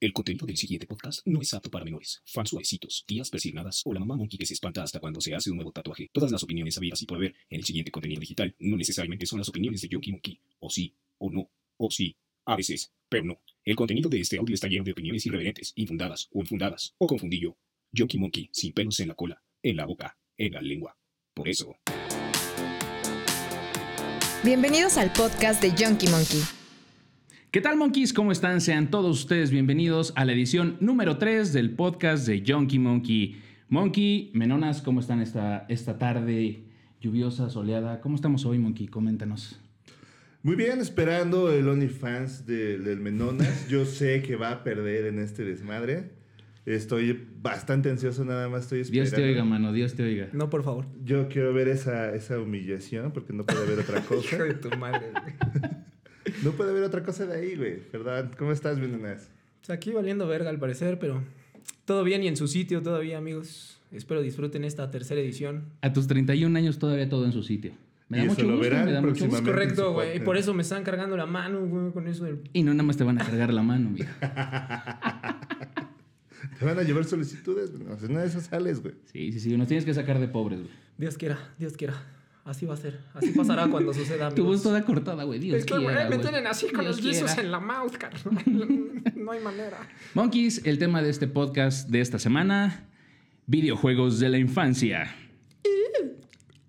El contenido del siguiente podcast no es apto para menores, fans suavecitos, tías persignadas o la mamá monkey que se espanta hasta cuando se hace un nuevo tatuaje. Todas las opiniones habidas y por haber en el siguiente contenido digital no necesariamente son las opiniones de Yonky Monkey. O sí, o no, o sí, a veces, pero no. El contenido de este audio está lleno de opiniones irreverentes, infundadas o infundadas, o confundillo. Yonky Monkey, sin pelos en la cola, en la boca, en la lengua. Por eso. Bienvenidos al podcast de Junkie Monkey. ¿Qué tal, monkeys? ¿Cómo están? Sean todos ustedes bienvenidos a la edición número 3 del podcast de Junkie Monkey. Monkey, Menonas, ¿cómo están esta, esta tarde lluviosa, soleada? ¿Cómo estamos hoy, Monkey? Coméntanos. Muy bien, esperando el OnlyFans de- del Menonas. Yo sé que va a perder en este desmadre. Estoy bastante ansioso, nada más estoy esperando. Dios te oiga, mano, Dios te oiga. No, por favor. Yo quiero ver esa, esa humillación porque no puede haber otra Hijo cosa. de tu madre, güey. No puede haber otra cosa de ahí, güey. ¿Verdad? ¿Cómo estás, Menonas? Pues aquí valiendo verga al parecer, pero todo bien y en su sitio todavía, amigos. Espero disfruten esta tercera edición. A tus 31 años todavía todo en su sitio. Me da Y eso mucho lo gusto, verán me da mucho gusto. Correcto, güey. podcast. Por eso me están cargando la mano, güey, con eso del... Y no nada más te van a cargar la mano, mira. ¿Te van a llevar solicitudes? No, en una de esas sales, güey. Sí, sí, sí, nos tienes que sacar de pobres, güey. Dios quiera, Dios quiera. Así va a ser. Así pasará cuando suceda, Tu voz toda cortada, güey. Dios Es que, güey, quiera, me güey. tienen así con Dios los guisos en la mouth, carnal. No hay manera. Monkeys, el tema de este podcast de esta semana, videojuegos de la infancia.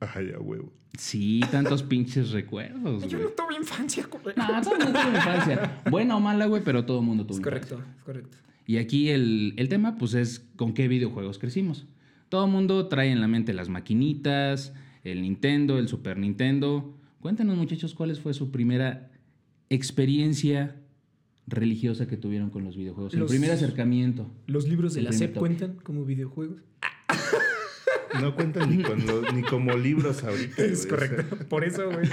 Ay, a huevo. Sí, tantos pinches recuerdos, Yo güey. no tuve infancia, güey. No, todo el mundo tuvo infancia. Buena o mala, güey, pero todo el mundo tuvo Es infancia. correcto, es correcto. Y aquí el, el tema, pues, es con qué videojuegos crecimos. Todo el mundo trae en la mente las maquinitas, el Nintendo, el Super Nintendo. Cuéntanos, muchachos, cuál fue su primera experiencia religiosa que tuvieron con los videojuegos. El Los- primer acercamiento. ¿Los libros de El la SEP cuentan como videojuegos? No cuentan ni, con ni como libros ahorita. Es güey. O sea, correcto. Por eso, güey.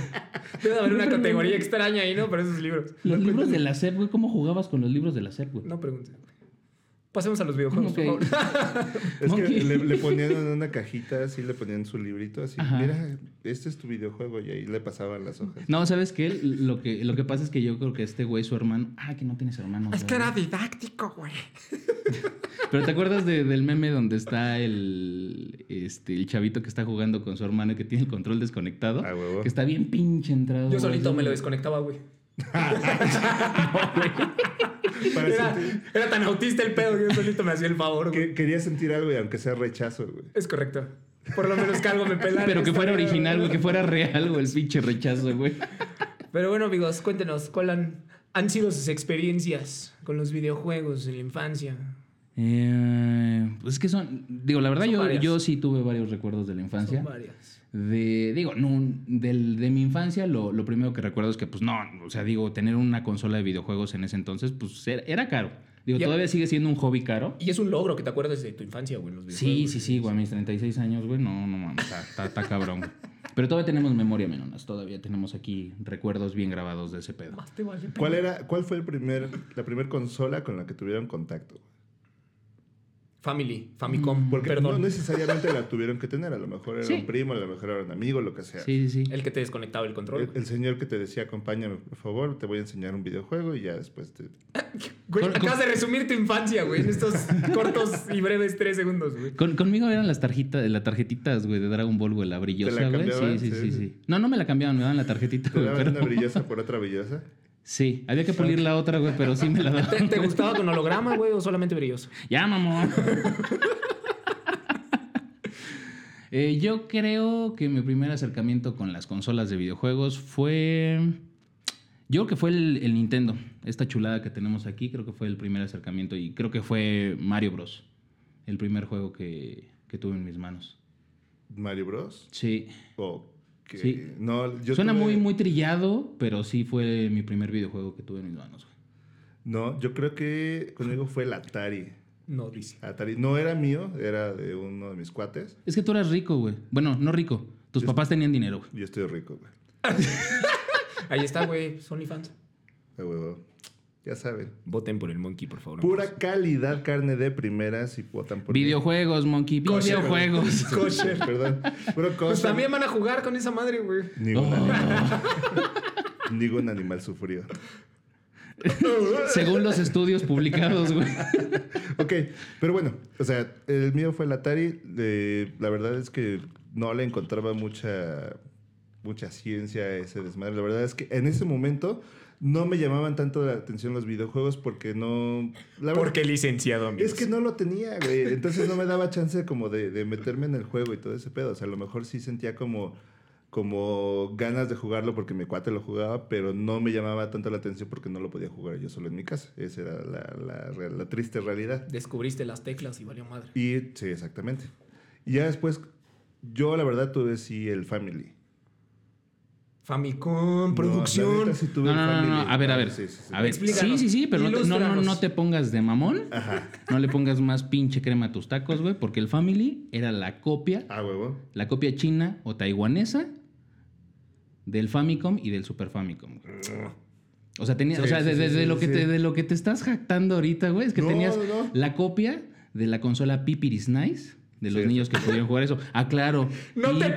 Debe haber una categoría extraña ahí, ¿no? Para esos libros. Los libros de la SEP, güey. ¿Cómo jugabas con los libros de la SEP, güey? No preguntes. Pasemos a los videojuegos, por favor. Es Monkey. que le, le ponían en una cajita, así le ponían su librito, así. Ajá. Mira, este es tu videojuego, y ahí le pasaban las hojas. No, ¿sabes qué? Lo que, lo que pasa es que yo creo que este güey, su hermano... Ah, que no tienes hermano. Es que era didáctico, güey. Pero ¿te acuerdas de- del meme donde está el, este, el chavito que está jugando con su hermano y que tiene el control desconectado? Ah, huevo. Que está bien pinche entrado. Yo solito güey. me lo desconectaba, güey. Era, tan autista el pedo que yo solito me hacía el favor, güey. que- quería sentir algo, y aunque sea rechazo, güey. Es correcto. Por lo menos que algo me pelara. Pero que fuera original, güey, que fuera real, güey, el pinche rechazo, güey. Pero bueno, amigos, cuéntenos, ¿cuáles han, han sido sus experiencias con los videojuegos en la infancia? Eh, pues es que son, digo, la verdad Son yo, varias. yo sí tuve varios recuerdos de la infancia. Son varias. De, digo, no, del, de mi infancia lo, lo primero que recuerdo es que, pues no, o sea, digo, tener una consola de videojuegos en ese entonces, pues era, era caro. Digo, Ya. todavía sigue siendo un hobby caro. Y es un logro que te acuerdes de tu infancia, güey, los videojuegos. Sí, sí, sí, güey, a mis 36 años, güey, no, no mames, está, está, está cabrón. güey. Pero todavía tenemos memoria, menonas, todavía tenemos aquí recuerdos bien grabados de ese pedo. Más te vale, ¿Cuál era, cuál fue el primer, la primera consola con la que tuvieron contacto? Family, Famicom, Porque perdón. no necesariamente la tuvieron que tener, a lo mejor era Sí. un primo, a lo mejor era un amigo, lo que sea. Sí, sí, sí. El que te desconectaba el control. El, el señor que te decía, acompáñame, por favor, te voy a enseñar un videojuego y ya después te... Güey, Con- acabas de resumir tu infancia, güey, en estos cortos y breves tres segundos, güey. Con- conmigo eran las tarjetas, las tarjetitas, güey, de Dragon Ball, güey, la brillosa, ¿Te la güey. Sí, sí, Sí. sí. No, no me la cambiaban, me daban la tarjetita, ¿Te güey. daban Pero... una brillosa por otra brillosa? Sí, había que pulir la otra, güey, pero sí me la ¿Te, daban. te gustaba con holograma, güey, o solamente brilloso? Ya, mamón. Eh, yo creo que mi primer acercamiento con las consolas de videojuegos fue. Yo creo que fue el, el Nintendo. Esta chulada que tenemos aquí, creo que fue el primer acercamiento. Y creo que fue Mario Bros. El primer juego que, que tuve en mis manos. ¿Mario Bros? Sí. Sí. No, yo Suena tuve- muy, muy trillado, pero sí fue mi primer videojuego que tuve en mis manos. güey. No, yo creo que conmigo fue el Atari. No, dice. Atari. No era mío, era de uno de mis cuates. Es que tú eras rico, güey. Bueno, no rico. Tus Yo- papás tenían dinero, güey. Yo estoy rico, güey. Ahí está, güey, Sony fans. De huevo. Ya saben. Voten por el Monkey, por favor. Pura calidad, carne de primera, si votan por mí. Videojuegos, Monkey. Kosher, Videojuegos. Kosher. Perdón. Puro Pues también van a jugar con esa madre, güey. Ningún, Oh. animal, ningún animal sufrió. Según los estudios publicados, güey. Ok, pero bueno, o sea, el mío fue el Atari. eh, la verdad es que no le encontraba mucha, mucha ciencia a ese desmadre. La verdad es que en ese momento no me llamaban tanto la atención los videojuegos porque no... La verdad- Porque licenciado, amigos. Es que no lo tenía, güey. Entonces no me daba chance como de, de meterme en el juego y todo ese pedo. O sea, a lo mejor sí sentía como, como ganas de jugarlo porque mi cuate lo jugaba, pero no me llamaba tanto la atención porque no lo podía jugar yo solo en mi casa. Esa era la, la real- la triste realidad. Descubriste las teclas y valió madre. Y sí, exactamente. Y ya después, yo la verdad tuve sí el Family. Famicom, producción. neta sí tuve No, no, no, a ver, a ver. Sí, sí, sí. A ver, sí, sí, sí, pero no te, no, no, te pongas de mamón. Ajá. No le pongas más pinche crema a tus tacos, güey, porque el Family era la copia, Ah, huevo. la copia china o taiwanesa del Famicom y del Super Famicom. güey. O sea, tenía, Sí, o sea, de, sí, de- sí, de sí, lo que sí. te, de lo que te estás jactando ahorita, güey, es que No, tenías la copia de la consola Pipiris Nice de los Sí, niños que pudieron jugar eso. Ah, claro. No te Pipi-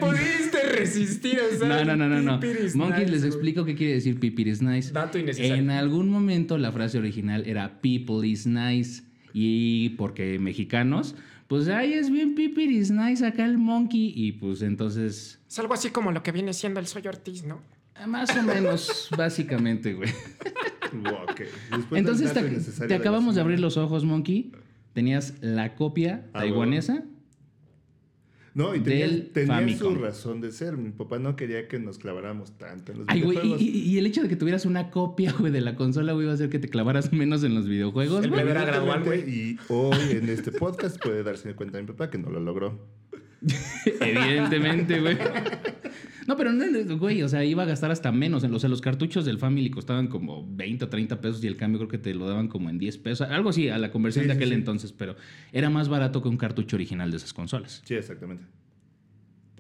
resistir a No, usar no, no, no, no. Pipiris Monkeys, Nice, les explico qué quiere decir Pipiris Nice. Dato innecesario. En algún momento la frase original era People is nice. Y porque mexicanos, pues ay, es bien Pipiris Nice acá el monkey. Y pues entonces, Es algo así como lo que viene siendo el Soy Ortiz, ¿no? ah, más o menos, básicamente, güey. Ok. Después del Entonces te, te acabamos de abrir los ojos, monkey. Tenías la copia Ah, taiwanesa. No, y tenía, tenía su razón de ser. Mi papá no quería que nos claváramos tanto en los Ay, güey, y, videojuegos. y- y el hecho de que tuvieras una copia, güey, de la consola, güey, iba a hacer que te clavaras menos en los videojuegos, era gradual, Evidentemente, güey. Y hoy en este podcast puede darse cuenta mi papá que no lo logró. Evidentemente, güey. No, pero no, güey, o sea, iba a gastar hasta menos. En los, en los cartuchos del Family costaban como 20 o 30 pesos y el cambio creo que te lo daban como en 10 pesos. Algo así, a la conversión Sí, de aquel sí. entonces, pero era más barato que un cartucho original de esas consolas. Sí, exactamente.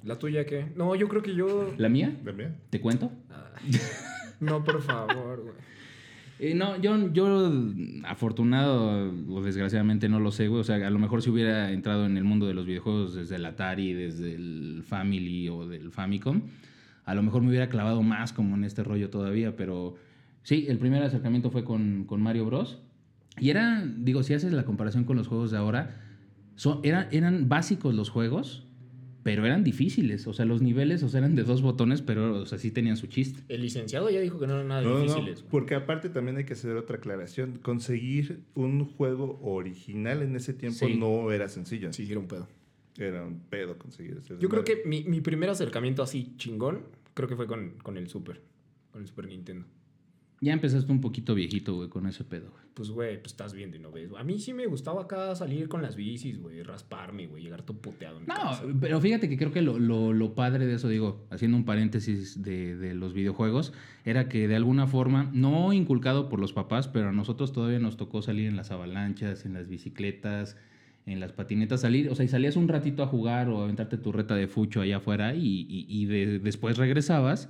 ¿La tuya qué? No, yo creo que yo. ¿La mía? ¿También? ¿Te cuento? Ay, No, por favor, güey. Eh, no, yo, yo afortunado o desgraciadamente no lo sé, güey. O sea, a lo mejor si hubiera entrado en el mundo de los videojuegos desde el Atari, desde el Family o del Famicom, a lo mejor me hubiera clavado más como en este rollo todavía. Pero sí, el primer acercamiento fue con, con Mario Bros. Y era, digo, si haces la comparación con los juegos de ahora, son, eran, eran básicos los juegos, pero eran difíciles. O sea, los niveles o sea, eran de dos botones, pero o sea, sí tenían su chiste. El licenciado ya dijo que no eran nada No, no, difíciles. güey. porque aparte también hay que hacer otra aclaración. Conseguir un juego original en ese tiempo Sí. no era sencillo. Sí, era un pedo. Era un pedo conseguir ese Yo creo que mi, mi primer acercamiento así chingón, creo que fue con, con el Super. Con el Super Nintendo. Ya empezaste un poquito viejito, güey, con ese pedo, güey. Pues, güey, pues estás viendo y no ves. A mí sí me gustaba acá salir con las bicis, güey, rasparme, güey, llegar todo en No, casa. pero fíjate que creo que lo, lo- lo padre de eso, digo, haciendo un paréntesis de, de los videojuegos, era que de alguna forma, no inculcado por los papás, pero a nosotros todavía nos tocó salir en las avalanchas, en las bicicletas, en las patinetas, salir, o sea, y salías un ratito a jugar o a aventarte tu reta de fucho allá afuera y, y- y de- después regresabas.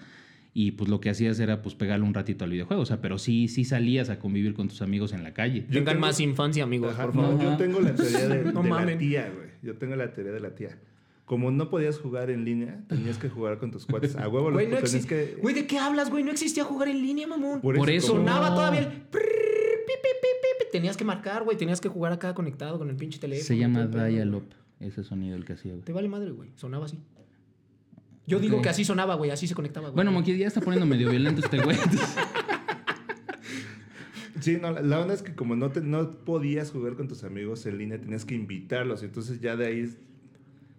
Y pues lo que hacías era pues pegarle un ratito al videojuego. O sea, pero sí, sí salías a convivir con tus amigos en la calle. Yo Tengan tengo- más infancia, amigos, Ajá, por no, favor. yo tengo la teoría de, No de la tía, güey. Yo tengo la teoría de la tía. Como no podías jugar en línea, tenías que jugar con tus cuates. A huevo, Güey, los no tenías que... Güey, ¿de qué hablas, güey? No existía jugar en línea, mamón. Por eso- como- Sonaba No. todavía el. prrr, pi, pi, pi, pi, pi. Tenías que marcar, güey. Tenías que jugar acá conectado con el pinche teléfono. Se llama Dial-Up, ese sonido el que hacía, güey. Te vale madre, güey. Sonaba así. Yo digo que así sonaba, güey. Así se conectaba, güey. Bueno, Monkey ya está poniendo medio violento este güey. Sí, no, la, la onda es que como no, te, no podías jugar con tus amigos en línea, tenías que invitarlos. Entonces ya de ahí...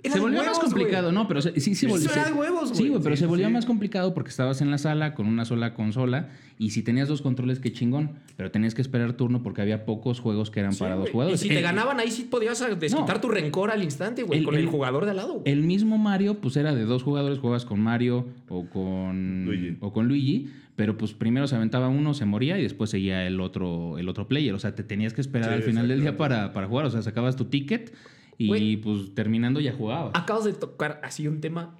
Era se volvió huevos, más complicado, güey. ¿no? Pero se- sí, sí, Eso volvió. era se- de huevos, Sí, güey. güey, pero Sí, se volvió sí. más complicado porque estabas en la sala con una sola consola y si tenías dos controles, qué chingón. Pero tenías que esperar turno porque había pocos juegos que eran Sí, para dos güey. jugadores. Y si te ganaban ahí sí podías ah, desquitar No. tu rencor al instante, güey. Con el, el- jugador de al lado, güey. El mismo Mario, pues era de dos jugadores, juegas con Mario o con Luigi. o con Luigi, pero pues primero se aventaba uno, se moría y después seguía el otro, el otro player. O sea, te tenías que esperar Sí, al final del día para, para jugar. O sea, sacabas tu ticket y Güey. pues terminando ya jugabas. Acabas de tocar así un tema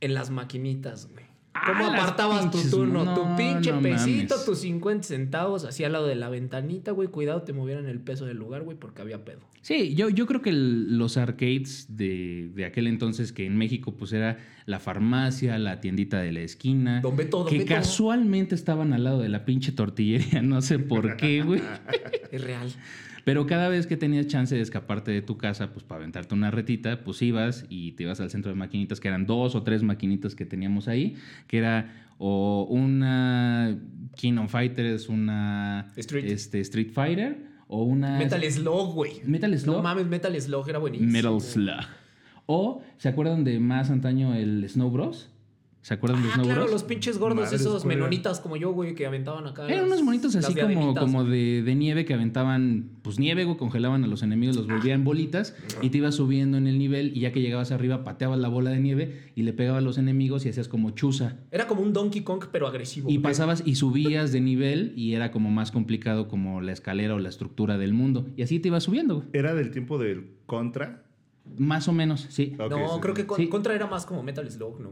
en las maquinitas, güey. ¿Cómo Ah, las apartabas tu turno? no, tu pinche no pesito, mames. tus 50 centavos, así al lado de la ventanita, güey. Cuidado, te movieran el peso del lugar, güey, porque había pedo. Sí, yo, yo creo que el- los arcades de, de aquel entonces, que en México pues era la farmacia, la tiendita de la esquina, Don Beto, don que Beto. casualmente estaban al lado de la pinche tortillería, no sé por qué, güey. Es real. Pero cada vez que tenías chance de escaparte de tu casa, pues para aventarte una retita, pues ibas y te ibas al centro de maquinitas, que eran dos o tres maquinitas que teníamos ahí, que era o una King of Fighters, una Street. Este, Street Fighter, o una Metal Slug, güey. Metal Slug. No mames, Metal Slug era buenísimo. Metal Slug. O, ¿se acuerdan de más antaño el Snow Bros? ¿Se acuerdan de Ah, Snow claro, Bros? los pinches gordos, Madre esos escuela. menonitas como yo, güey, que aventaban acá. Eran las- unos monitos así como, como de, de nieve que aventaban, pues nieve, güey, congelaban a los enemigos, los volvían bolitas y te ibas subiendo en el nivel y ya que llegabas arriba pateabas la bola de nieve y le pegabas a los enemigos y hacías como chuza. Era como un Donkey Kong, pero agresivo. Y güey. pasabas y subías de nivel y era como más complicado como la escalera o la estructura del mundo. Y así te ibas subiendo, güey. Era del tiempo del Contra. Más o menos, sí. No, sí, creo sí. que con- Sí. Contra era más como Metal Slug, ¿no?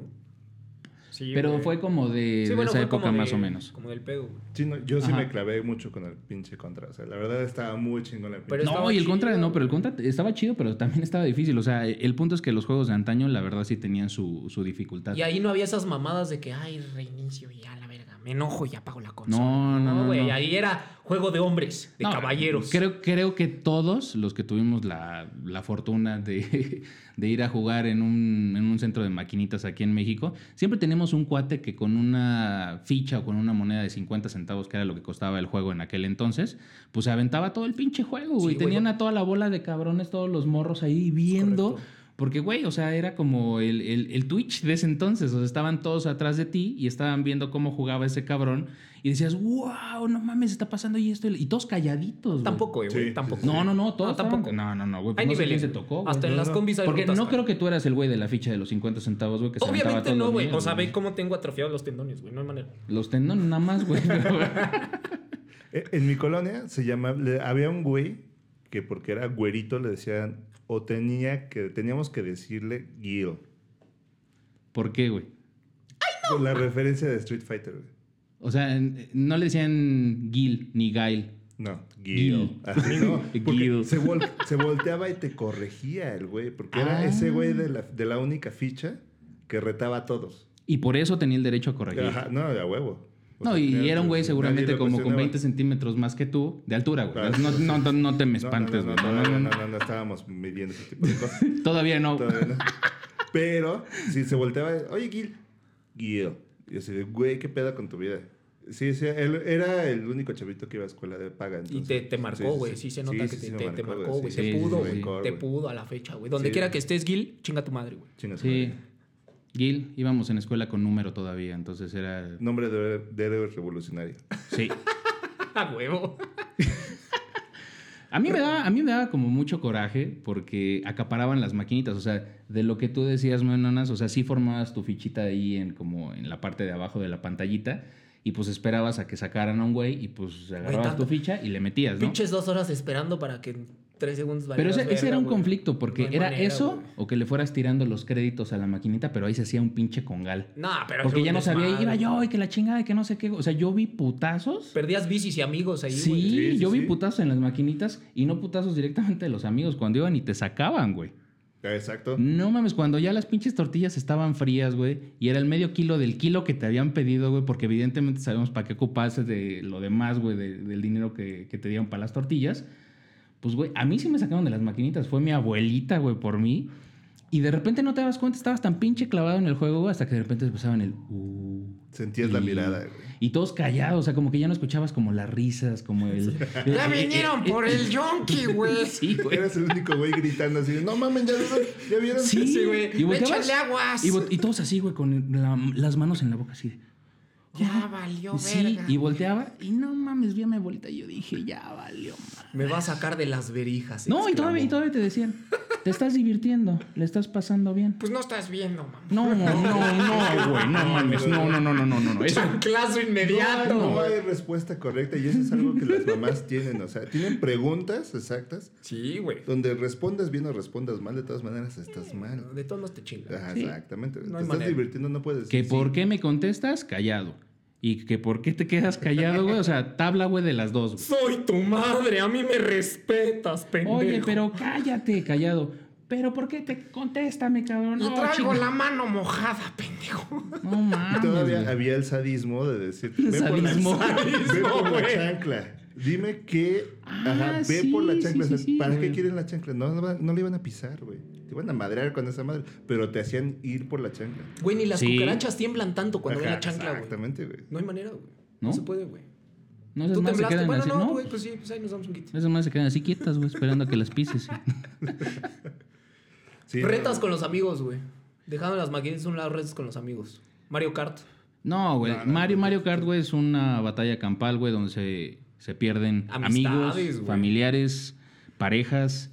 Sí, Pero güey. fue como de, Sí, de bueno, esa época como de- más o menos. Como del pedo, güey. Sí, no, yo sí Ajá. me clavé mucho con el pinche Contra. O sea, la verdad estaba muy chingón la pinche. Pero No, y el contra, chido. no, pero el contra estaba chido, pero también estaba difícil. O sea, el punto es que los juegos de antaño, la verdad, sí tenían su, su dificultad. Y ahí no había esas mamadas de que, ay, reinicio y ya la verga, me enojo y apago la consola. No, no, no, güey, no. ahí era juego de hombres, de No, caballeros. Creo, creo que todos los que tuvimos la, la fortuna de, de ir a jugar en un, en un centro de maquinitas aquí en México, siempre tenemos un cuate que con una ficha o con una moneda de 50 centavos, que era lo que costaba el juego en aquel entonces, pues se aventaba todo el pinche juego, güey. Sí, güey. Tenían a toda la bola de cabrones, todos los morros ahí viendo. Correcto. Porque, güey, o sea, era como el, el, el Twitch de ese entonces. O sea, estaban todos atrás de ti y estaban viendo cómo jugaba ese cabrón. Y decías, wow, no mames, está pasando y esto. Y todos calladitos. güey. Tampoco, güey, Sí, tampoco. sí, No, no, no, todos No, tampoco. No, no, no, güey. pues Hay no sé niveles. quién se tocó. güey. Hasta en las combis hay Porque rutas, no güey. creo que tú eras el güey de la ficha de los 50 centavos, güey, que Obviamente no, güey. O sea, ve cómo tengo atrofiados los tendones, güey. No hay manera. Los tendones nada más, güey. Eh, En mi colonia se llama, le- había un güey que porque era güerito le decían, o tenía que, teníamos que decirle Gil. ¿Por qué, güey? Con la referencia de Street Fighter, güey. O sea, no le decían Gil ni Gail. No, Gil. Gil. Así, ¿no? Gil. Se, vol- se volteaba y te corregía el güey, porque era Ah. ese güey de la, de la única ficha que retaba a todos. Y por eso tenía el derecho a corregir. Ajá, no, a huevo. No, sea, y era un güey seguramente como con cuestionaba. 20 centímetros más que tú, de altura, güey. Claro. No, no, no, no te me No, no, espantes, no, güey. no, No, no, no, no, no, no estábamos midiendo ese tipo de cosas. Todavía no. Todavía no. Pero si se volteaba, oye, Gil, Gil. Y yo así, de, güey, ¿qué pedo con tu vida? Sí, sí, él era el único chavito que iba a escuela de paga. Y entonces- te, te marcó, güey. Sí, se nota que sí, te, te- te marcó, güey. sí, te sí, pudo, güey. Te pudo a la fecha, güey. Donde Sí. quiera que estés, Gil, chinga tu madre, güey. Chinga su Sí. madre. Gil, íbamos en escuela con número todavía, entonces era... Nombre de, de héroe revolucionario. Sí. A huevo. A mí, me daba, a mí me daba como mucho coraje porque acaparaban las maquinitas. O sea, de lo que tú decías, Menonas, o sea, sí formabas tu fichita ahí en, como en la parte de abajo de la pantallita y pues esperabas a que sacaran a un güey y pues agarrabas tu ficha y le metías, ¿no? Pinches dos horas esperando para que tres segundos Pero ese, ese verga, era un conflicto porque No era manera, eso o que le fueras tirando los créditos a la maquinita, pero ahí se hacía un pinche congal. No, pero Porque ya no sabía, desmadre. iba yo y que la chingada y que no sé qué. O sea, yo vi putazos. Perdías bicis y amigos ahí, Sí, güey. Sí, sí, yo vi sí. putazos en las maquinitas y no putazos directamente de los amigos cuando iban y te sacaban, güey. Exacto. No mames, cuando ya las pinches tortillas estaban frías, güey, y era el medio kilo del kilo que te habían pedido, güey, porque evidentemente sabemos para qué ocupaste de lo demás, güey, de- del dinero que, que te dieron para las tortillas. Pues, güey, a mí sí me sacaron de las maquinitas. Fue mi abuelita, güey, por mí. Y de repente no te das cuenta, estabas tan pinche clavado en el juego, güey, hasta que de repente empezaban el... Uh, Sentías la mirada, güey. Y todos callados, o sea, como que ya no escuchabas como las risas, como el... Ya vinieron por el yonki, güey. Sí, güey. Eras el único güey gritando así, no mames, ya vieron, ya vieron. Sí, Sí, güey. Y Échale aguas. Y, y todos así, güey, con la- las manos en la boca, así de... Ya valió Sí, verga. y volteaba y no mames, vi a mi abuelita y yo dije, ya valió, madre. Me va a sacar de las verijas. No, y todavía, y todavía te decían, Te estás divirtiendo, le estás pasando bien. Pues no estás viendo, mamá. No, no, no, güey, no mames, no, no, no, no, no, no, no. Eso, Chanclazo inmediato. No hay respuesta correcta y eso es algo que las mamás tienen. O sea, tienen preguntas exactas Sí, güey. donde respondas bien o respondas mal. De todas maneras, estás mal. De todos modos te chingas. Ajá, Sí. Exactamente. No Te estás manera. divirtiendo, no puedes que decir por qué me contestas, callado. Y que por qué te quedas callado, güey. O sea, tabla, güey, de las dos, güey. Soy tu madre, a mí me respetas, pendejo. Oye, pero cállate, callado. Pero ¿por qué te contéstame, cabrón? No, traigo la mano mojada, pendejo. No mames. todavía güey. había el sadismo de decir, ve por la, Sadismo. ve por la güey. chancla. Dime que, Ah, ajá, ve sí, por la chancla. sí, sí, ¿Para qué quieren la chancla? No, no, no le iban a pisar, güey. Te iban a madrear con esa madre, pero te hacían ir por la chancla. Güey, ni las Sí. cucarachas tiemblan tanto cuando ven la chancla, güey. Exactamente, güey. No hay manera, güey. ¿No? No, se puede, güey. No, esas Tú más se temblaste. quedan Bueno, así. no, No, güey, pues sí, pues ahí nos damos un kit. esas más se quedan así quietas, güey, esperando a que las pises. sí. Sí, retas no, con los amigos, güey. Dejando las maquinitas un lado, retas con los amigos. Mario Kart. No, güey. No, no, Mario, no, Mario Kart, güey, es una batalla campal, güey, donde se, se pierden Amistades, amigos, familiares, parejas,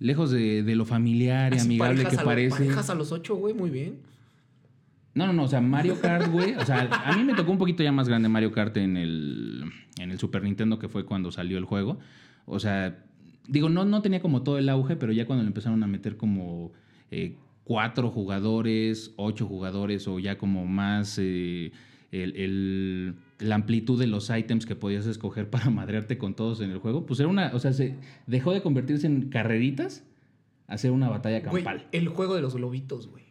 lejos de, de lo familiar y amigable que parece. Parejas a los ocho, güey, muy bien. No, no, no, o sea, Mario Kart, güey. O sea, a mí me tocó un poquito ya más grande Mario Kart en el, en el Super Nintendo, que fue cuando salió el juego. O sea, digo, no, no tenía como todo el auge, pero ya cuando le empezaron a meter como eh, cuatro jugadores, ocho jugadores, o ya como más eh, el, el- la amplitud de los ítems que podías escoger para madrearte con todos en el juego, pues era una. O sea, se dejó de convertirse en carreritas a ser una batalla Güey, campal. el juego de los globitos, güey.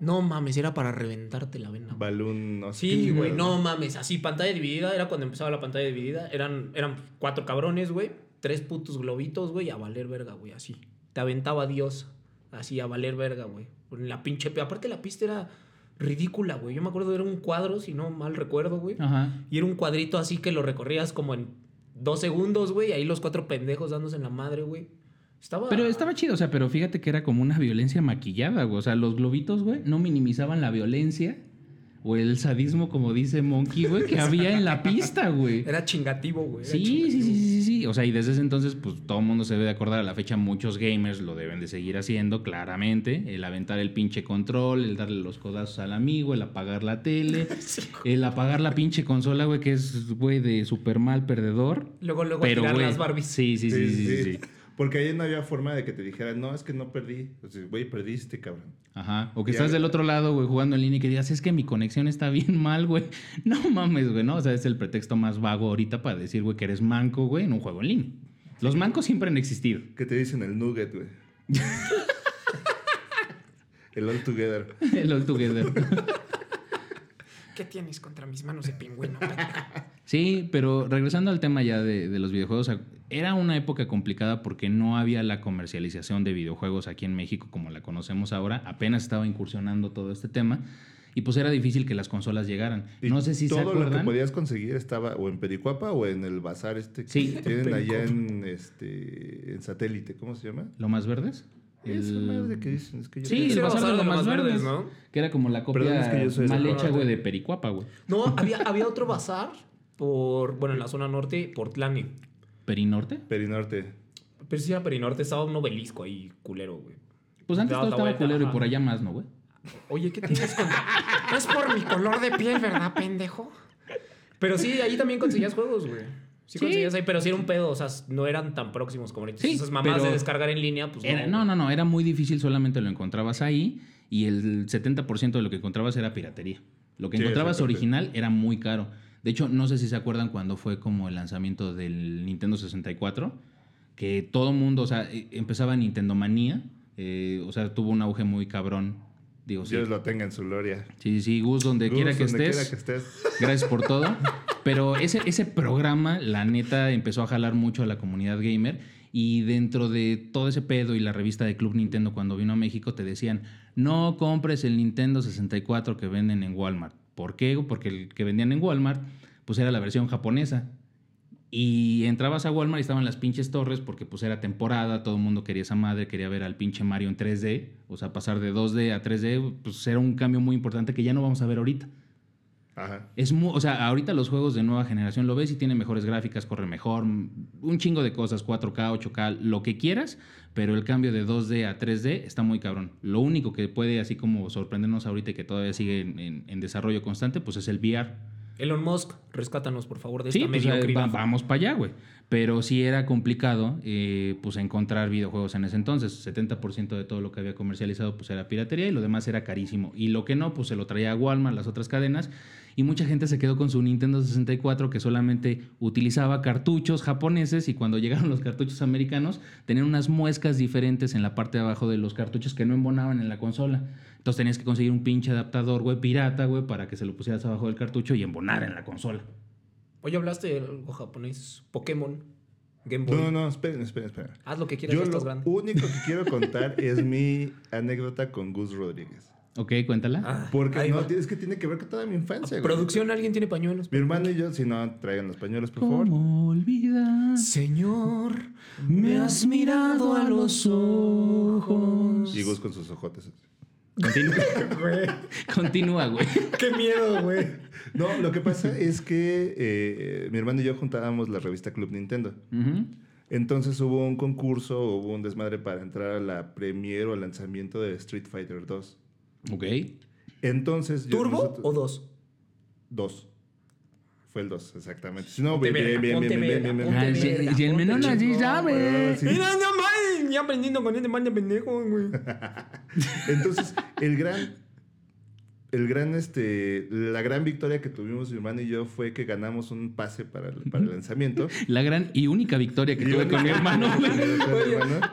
No mames, era para reventarte la vena. Balloon, no sé Sí, güey, no mames. Así, pantalla dividida, era cuando empezaba la pantalla dividida. Eran, eran cuatro cabrones, güey. Tres putos globitos, güey, a valer verga, güey, así. Te aventaba Dios, así, a valer verga, güey. Con la pinche... Aparte la pista era ridícula, güey. Yo me acuerdo, era un cuadro, si no mal recuerdo, güey. Ajá. Y era un cuadrito así que lo recorrías como en dos segundos, güey. Ahí los cuatro pendejos dándose en la madre, güey. Estaba... Pero estaba chido, o sea, pero fíjate que era como una violencia maquillada, güey. O sea, los globitos, güey, no minimizaban la violencia o el sadismo, como dice Monkey, güey, que había en la pista, güey. Era chingativo, güey. Sí, sí, sí, sí, sí. O sea, y desde ese entonces, pues todo el mundo se debe de acordar a la fecha. Muchos gamers lo deben de seguir haciendo, claramente. El aventar el pinche control, el darle los codazos al amigo, el apagar la tele, el apagar la pinche consola, güey, que es, güey, de super mal perdedor. Luego, luego Pero, tirar las Barbies. Sí, sí, sí, sí, sí, sí. Porque ahí no había forma de que te dijeran, no, es que no perdí. O sea, güey, perdiste, cabrón. Ajá. O que Y estás a- del otro lado, güey, jugando en línea y que digas, es que mi conexión está bien mal, güey. No mames, güey, ¿no? O sea, es el pretexto más vago ahorita para decir, güey, que eres manco, güey, en un juego en línea. Los mancos siempre han existido. Que te dicen el nugget, güey. el all together. El all together. ¿Qué tienes contra mis manos de pingüino? Sí, pero regresando al tema ya de, de los videojuegos, era una época complicada porque no había la comercialización de videojuegos aquí en México como la conocemos ahora. Apenas estaba incursionando todo este tema. Y pues era difícil que las consolas llegaran. Y no sé si se todo lo que acuerdan. podías conseguir estaba o en Pericuapa o en el bazar este que Sí. tienen allá en este en satélite, ¿cómo se llama? ¿Lo más verdes? Esa El- madre que dicen, es que yo Sí, el bazar de lo más más verdes, verdes, ¿no? Que era como la copia Perdón, es que mal hecha, güey, de Pericuapa, güey. No, había, había otro bazar por, bueno, en la zona norte, por Tlani. ¿Perinorte? Perinorte. Pero sí era Perinorte, estaba un obelisco ahí, culero, güey. Pues antes todo estaba culero y por allá más, ¿no, güey? Oye, ¿qué tienes con...? No es por mi color de piel, ¿verdad, pendejo? Pero sí, ahí también conseguías juegos, güey. Sí, Sí. conseguías ahí, pero sí era un pedo, o sea, no eran tan próximos como ahorita. Sí, Esas mamás pero de descargar en línea, pues Era- no, no, no, era muy difícil, solamente lo encontrabas ahí y el 70% de lo que encontrabas era piratería. Lo que Sí, encontrabas original era muy caro. De hecho, no sé si se acuerdan cuando fue como el lanzamiento del Nintendo 64, que todo mundo, o sea, eh, empezaba Nintendo Manía, eh, o sea, tuvo un auge muy cabrón. Digo, sí, Dios lo tenga en su gloria. sí, sí, Gus, donde quiera que donde estés. quiera que estés. Gracias por todo. Pero ese, ese programa, la neta, empezó a jalar mucho a la comunidad gamer. Y dentro de todo ese pedo y la revista de Club Nintendo cuando vino a México te decían, no compres el Nintendo 64 que venden en Walmart. ¿Por qué? Porque el que vendían en Walmart, pues era la versión japonesa. Y entrabas a Walmart y estaban las pinches torres porque pues era temporada, todo el mundo quería esa madre, quería ver al pinche Mario en 3D. O sea, pasar de 2D a 3D, pues era un cambio muy importante que ya no vamos a ver ahorita. Ajá. Es mu- o sea, ahorita los juegos de nueva generación lo ves y tiene mejores gráficas, corre mejor, un chingo de cosas, 4K, 8K, lo que quieras, pero el cambio de 2D a 3D está muy cabrón. Lo único que puede así como sorprendernos ahorita y que todavía sigue en, en- en desarrollo constante, pues es el VR. Elon Musk, rescátanos, por favor, de Sí, esta pues, eh, mediocridad. va- vamos para allá, güey. Pero sí era complicado eh, pues encontrar videojuegos en ese entonces. 70% de todo lo que había comercializado pues era piratería y lo demás era carísimo. Y lo que no, pues se lo traía a Walmart, las otras cadenas. Y mucha gente se quedó con su Nintendo 64 que solamente utilizaba cartuchos japoneses y cuando llegaron los cartuchos americanos tenían unas muescas diferentes en la parte de abajo de los cartuchos que no embonaban en la consola. Entonces tenías que conseguir un pinche adaptador, güey, pirata, güey, para que se lo pusieras abajo del cartucho y embonara en la consola. Oye, hablaste de algo japonés. Pokémon. Game Boy. No, no, no, esperen, esperen, esperen. Haz lo que quieras, Yo ya estás lo grande. único que quiero contar es mi anécdota con Gus Rodríguez. Ok, cuéntala. Ah, Porque no, va. es que tiene que ver con toda mi infancia, güey. Producción, ¿alguien tiene pañuelos? Mi hermano y yo, si no, traigan los pañuelos, por favor. ¿Cómo olvidar? Señor, me has mirado a los ojos. Y Gus con sus ojotes. Continúa, Continúa, güey. Qué miedo, güey. No, lo que pasa es que eh, mi hermano y yo juntábamos la revista Club Nintendo. Entonces hubo un concurso, hubo un desmadre para entrar a la premiere o lanzamiento de Street Fighter 2. Ok. Entonces... yo- ¿Turbo nosotros- o dos? Dos. Fue el 2, exactamente. Si no, Ponte bien, bien, verga, bien, bien, ponte bien, bien, verga, bien. Ah, sí, verga, y el ponte menor así chingón, sabe. Sí. Mira, no mames, ya aprendiendo con este man de pendejo, güey. Entonces, el gran, el gran, este, la gran victoria que tuvimos mi hermano y yo fue que ganamos un pase para el, para el lanzamiento. La gran y única victoria que Y tuve con mi hermano.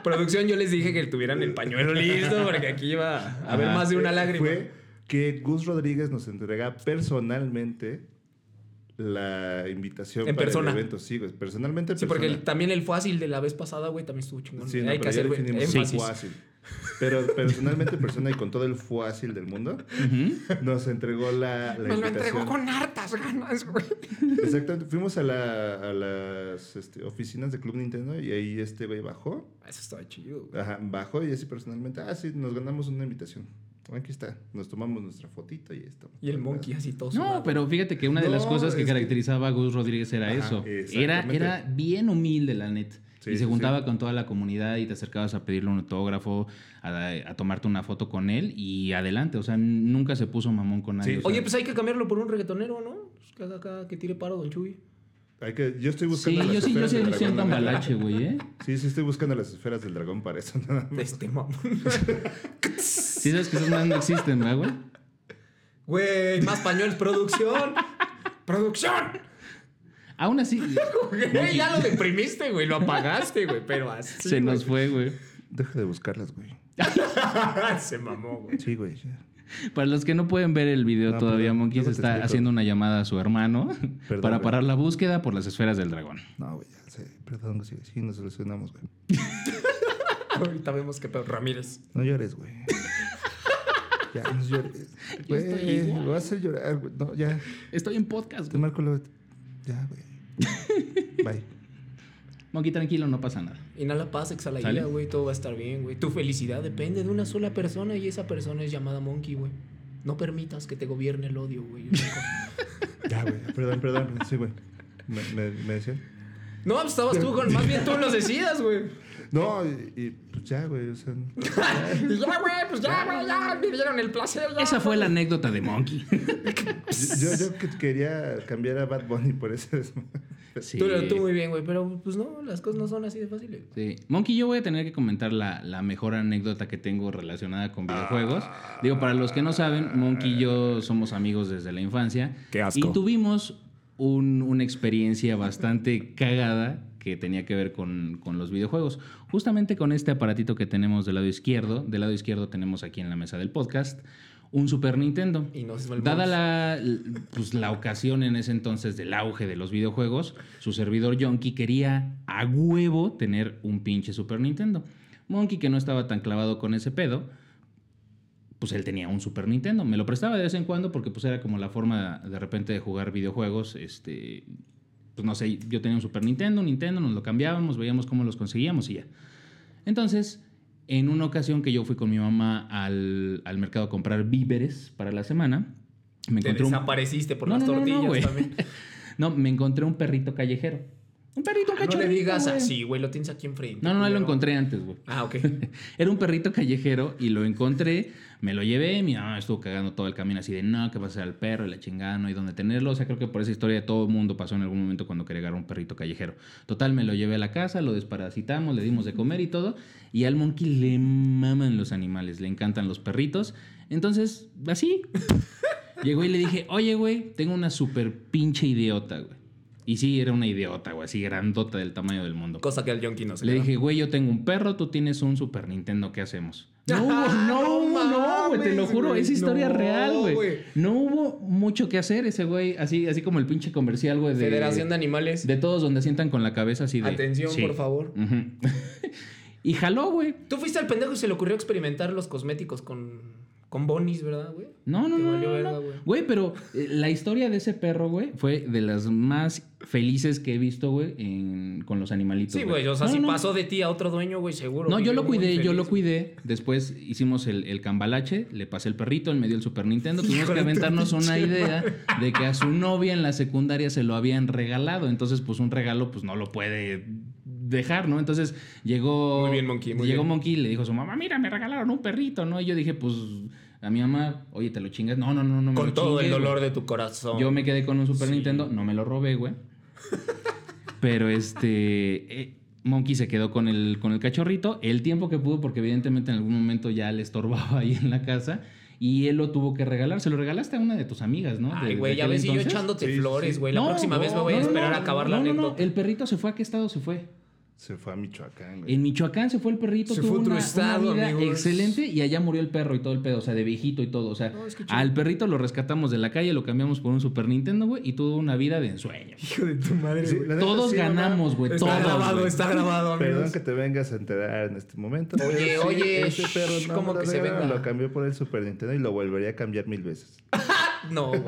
Producción, yo les dije que tuvieran el pañuelo listo porque aquí iba a haber más de una lágrima. Fue que Gus Rodríguez nos entrega personalmente la invitación En para persona. el evento. Sí, güey, personalmente en Sí, porque el- también el fácil de la vez pasada, güey, también estuvo chingón. Sí, no, Hay pero que ya hacer definimos énfasis. fácil. Pero personalmente en persona y con todo el fácil del mundo, nos entregó la, la Me lo invitación. entregó con hartas ganas, güey. Exactamente. Fuimos a, la- a las este, oficinas de Club Nintendo y ahí este güey bajó. Eso estaba chido. güey. Ajá, bajó y así personalmente, ah, sí, nos ganamos una invitación. Aquí está. Nos tomamos nuestra fotito y esto. Y el monkey así todo No, sudado. pero fíjate que una de las cosas que caracterizaba a Gus Rodríguez era Ajá, eso. Era, era bien humilde, la net. Sí, y se sí, juntaba sí. con toda la comunidad y te acercabas a pedirle un autógrafo, a, a tomarte una foto con él y adelante. O sea, nunca se puso mamón con nadie. Sí. o sea, Oye, pues hay que cambiarlo por un reggaetonero, ¿no? Pues que tire paro, don Chuy. Hay que, yo estoy Sí, buscando las yo sí, yo esferas sí del dragón, ambalache, güey, ¿eh? Sí, sí, estoy buscando las esferas del dragón para eso. nada más. Este mamón. Sí sabes que esas más no existen, ¿verdad, güey? Güey, más pañuelos, producción. ¡Producción! Aún así, Güey, ya lo deprimiste, güey. Lo apagaste, güey. Pero así. se nos fue, güey. Deja de buscarlas, güey. se mamó, güey. Sí, güey. ya. Para los que no pueden ver el video No, todavía, perdón, Monkeys está explico. haciendo una llamada a su hermano Perdón, para güey. parar la búsqueda por las esferas del dragón. No, güey, ya sé. Perdón, sí, sí, nos solucionamos, güey. Ahorita vemos que pedo. Ramírez. No llores, güey. Ya, no llores. Yo estoy Güey, igual. me vas a hacer llorar, güey. No, ya. Estoy en podcast, Te güey. marco luego. Ya, güey. Bye. Monkey, tranquilo, no pasa nada. Inhala paz, exhala ¿Sale? ira, güey. Todo va a estar bien, güey. Tu felicidad depende de una sola persona y esa persona es llamada Monkey, güey. No permitas que te gobierne el odio, güey. Ya, güey. Perdón, perdón. Sí, güey. Me, me, me decían. No, pues estabas tú con. Más bien tú los decías, güey. No, y, y, ya, güey. O sea, Y ya, güey, pues ya, güey, ya vivieron el placer. Ya, Esa fue la anécdota de Monkey. yo, yo que quería cambiar a Bad Bunny por desmadre. Sí. Tú, tú muy bien, güey. Pero pues no, las cosas no son así de fáciles. Sí. Monkey, yo voy a tener que comentar la, la mejor anécdota que tengo relacionada con videojuegos. Digo, para los que no saben, Monkey y yo somos amigos desde la infancia. Qué asco. Y tuvimos un- una experiencia bastante cagada que tenía que ver con, con los videojuegos. Justamente con este aparatito que tenemos del lado izquierdo. Del lado izquierdo tenemos aquí en la mesa del podcast un Super Nintendo. Y volvemos- Dada la, pues, la ocasión en ese entonces del auge de los videojuegos, su servidor Yonky quería a huevo tener un pinche Super Nintendo. Monkey, que no estaba tan clavado con ese pedo, pues él tenía un Super Nintendo. Me lo prestaba de vez en cuando porque pues era como la forma de repente de jugar videojuegos. Este, pues no sé, yo tenía un Super Nintendo, un Nintendo, nos lo cambiábamos, veíamos cómo los conseguíamos y ya. Entonces, en una ocasión que yo fui con mi mamá al, al mercado a comprar víveres para la semana, Me Te encontré un- desapareciste por No, las no, no, no, tortillas güey. también. No, me encontré un perrito callejero. Un perrito, un Ah, no cachorrito. le digas güey. así, güey. Lo tienes aquí enfrente. No, no, no, lo encontré antes, güey. Ah, ok. Era un perrito callejero y lo encontré, me lo llevé, mi mamá estuvo cagando todo el camino así de, no, que va a ser al perro y la chingada, no hay dónde tenerlo. O sea, creo que por esa historia todo el mundo pasó en algún momento cuando quería agarrar un perrito callejero. Total, me lo llevé a la casa, lo desparasitamos, le dimos de comer y todo. Y al monkey le maman los animales, le encantan los perritos. Entonces, así. Llegó y le dije, oye, güey, tengo una super pinche idiota, güey. Y sí, era una idiota, güey, así grandota del tamaño del mundo. Cosa que al Yonki no se Le le da. dije, güey, yo tengo un perro, tú tienes un Super Nintendo, ¿qué hacemos? No hubo, no, no hubo, no, güey, te lo juro, es historia No, real, güey. No hubo mucho que hacer ese güey, así, así como el pinche comercial, güey, de... Federación de Animales. De todos donde sientan con la cabeza así de... Atención, Sí. por favor. Y jaló, güey. Tú fuiste al pendejo y se le ocurrió experimentar los cosméticos con, con bonis, ¿verdad, güey? No, no, Te no, valió no, verga, no. güey. Güey, pero eh, la historia de ese perro, güey, fue de las más felices que he visto, güey, en- con los animalitos. Sí, güey. O sea, No, si pasó de ti a otro dueño, güey, seguro. No, yo lo cuidé, yo lo cuidé. Después hicimos el, el cambalache, le pasé el perrito, él me dio el Super Nintendo. Tuvimos Hijo que aventarnos una idea de que a su novia en la secundaria se lo habían regalado. Entonces, pues un regalo, pues no lo puede dejar, ¿no? Entonces llegó. Muy bien, Monkey, muy llegó bien. Monkey y le dijo a su mamá, mira, me regalaron un perrito, ¿no? Y yo dije, pues a mi mamá, oye, te lo chingas. No, no, no, no me Con lo todo el dolor güey". de tu corazón. Yo me quedé con un Super Sí. Nintendo, no me lo robé, güey. Pero este. eh, Monkey se quedó con el, con el cachorrito el tiempo que pudo, porque evidentemente en algún momento ya le estorbaba ahí en la casa. Y él lo tuvo que regalar. Se lo regalaste a una de tus amigas, ¿no? Ay, güey, ya ves, y yo echándote Sí, flores, sí. güey. La No, próxima vez me voy a no, esperar no, a acabar la no, no, no, anécdota. El perrito se fue. ¿A qué estado se fue? Se fue a Michoacán, güey. En Michoacán se fue el perrito, Se tuvo fue otro una, una estado, vida amigos. excelente y allá murió el perro y todo el pedo, o sea, de viejito y todo. O sea, No, es que chido. al perrito lo rescatamos de la calle, lo cambiamos por un Super Nintendo, güey, y tuvo una vida de ensueño. Hijo de tu madre, Sí, güey. Todos sí, ganamos, güey, Está todos. grabado, güey. está grabado, amigos. Perdón que te vengas a enterar en este momento. Oye, pero sí, oye, ese perro shh, no ¿cómo me lo que se venga? Lo cambió por el Super Nintendo y lo volvería a cambiar mil veces. No, güey.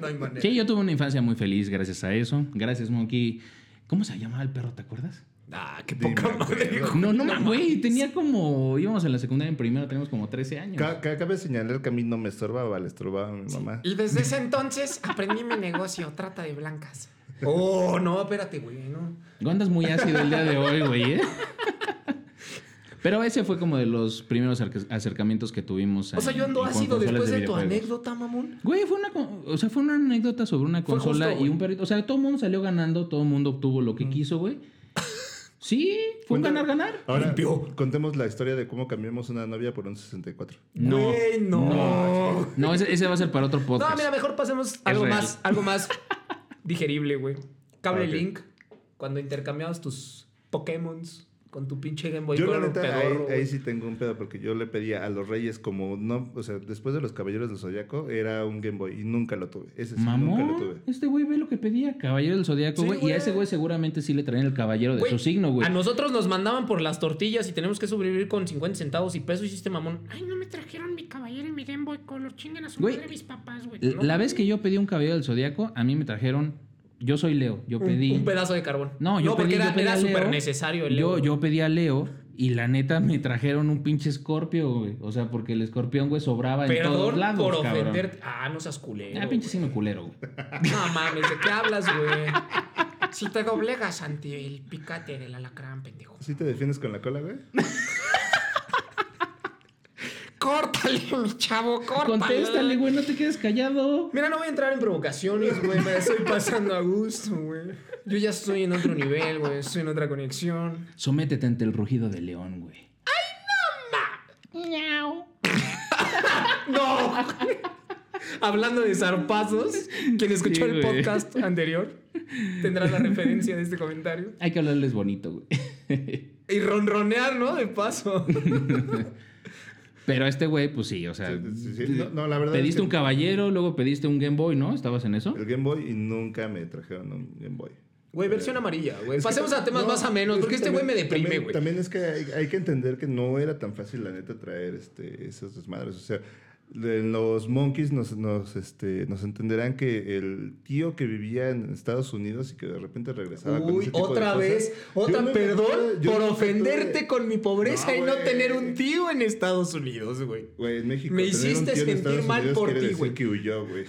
No hay manera. Sí, yo tuve una infancia muy feliz gracias a eso. Gracias, Monkey. ¿Cómo se llamaba el perro, te acuerdas? Ah, qué poca madre. güey. No, no, güey, tenía como... Íbamos en la secundaria en primero, teníamos como 13 años. Ca- ca- Cabe señalar que a mí no me estorbaba, le estorbaba a mi mamá. Y desde ese entonces aprendí mi negocio, trata de blancas. Oh, no, espérate, güey, no. Tú andas muy ácido el día de hoy, güey, ¿eh? Pero ese fue como de los primeros acerca- acercamientos que tuvimos. O sea, yo ando ácido después de, tu anécdota, mamón. Güey, fue una, con- o sea, fue una anécdota sobre una consola justo, y un perrito. O sea, todo el mundo salió ganando, todo el mundo obtuvo lo que quiso, güey. Sí, fue un ganar-ganar. Ahora, Limpio. contemos la historia de cómo cambiamos una novia por un 64. No, Güey, no. no, ese, ese va a ser para otro podcast. No, mira, mejor pasemos algo real. más, algo más digerible, güey. Cable Ok. Link, cuando intercambiabas tus Pokémons con tu pinche Game Boy Yo la Color neta, pedorro, ahí, sí tengo un pedo porque yo le pedía a los reyes como no, o sea, después de los caballeros del zodiaco era un Game Boy y nunca lo tuve. Ese sí nunca lo Mamón, tuve. este güey ve lo que pedía, caballero del zodiaco, Sí, güey. y a ese güey seguramente sí le traían el caballero de Güey, su signo, güey. A nosotros nos mandaban por las tortillas y tenemos que sobrevivir con 50 centavos y peso hiciste mamón. Ay, no me trajeron mi caballero y mi Game Boy Color. Chinguen a su Güey, madre mis papás, güey. La vez que yo pedí un caballero del zodiaco, a mí me trajeron. Yo soy Leo, yo Un- pedí. Un, pedazo de carbón. No, yo porque pedí, era, yo pedí era a Leo. súper necesario el yo, Leo, yo güey. pedí a Leo y la neta me trajeron un pinche escorpio, güey. O sea, porque el escorpión, güey, sobraba en todos Perdón lados. por cabrón. ofenderte. Ah, no seas culero. Ah, pinche sino culero, güey. No mames, ¿de qué hablas, güey? Si te doblegas ante el picate del alacrán, pendejo. ¿Sí te defiendes con la cola, güey? Córtale, mi chavo, córtale. Contéstale, güey, no te quedes callado. Mira, no voy a entrar en provocaciones, güey. Me estoy pasando a gusto, güey. Yo ya estoy en otro nivel, güey. Estoy en otra conexión. Sométete ante el rugido de león, güey. ¡No! Hablando de zarpazos, quien escuchó Sí, el güey. podcast anterior tendrá la referencia de este comentario. Hay que hablarles bonito, güey. Y ronronear, ¿no? De paso. Pero este güey, pues sí, o sea. Sí, sí, sí. No, no, la verdad es pediste que- un caballero, luego pediste un Game Boy, ¿no? ¿Estabas en eso? El Game Boy y nunca me trajeron un Game Boy. Güey, versión amarilla, güey. Que Pasemos a temas no, más a menos, es porque que este güey me también- deprime, también- güey. También es que hay, hay que entender que no era tan fácil, la neta, traer este, esos desmadres. O sea, los Monkeys nos, nos, este, nos entenderán que el tío que vivía en Estados Unidos y que de repente regresaba con Uy, ese tipo de otra cosas, vez, otra, nunca perdón por ofenderte tuve- con mi pobreza No, y no tener un tío en Estados Unidos, güey. Güey, en México. Me tener un hiciste sentir mal Unidos por ti, güey. que huyó, güey.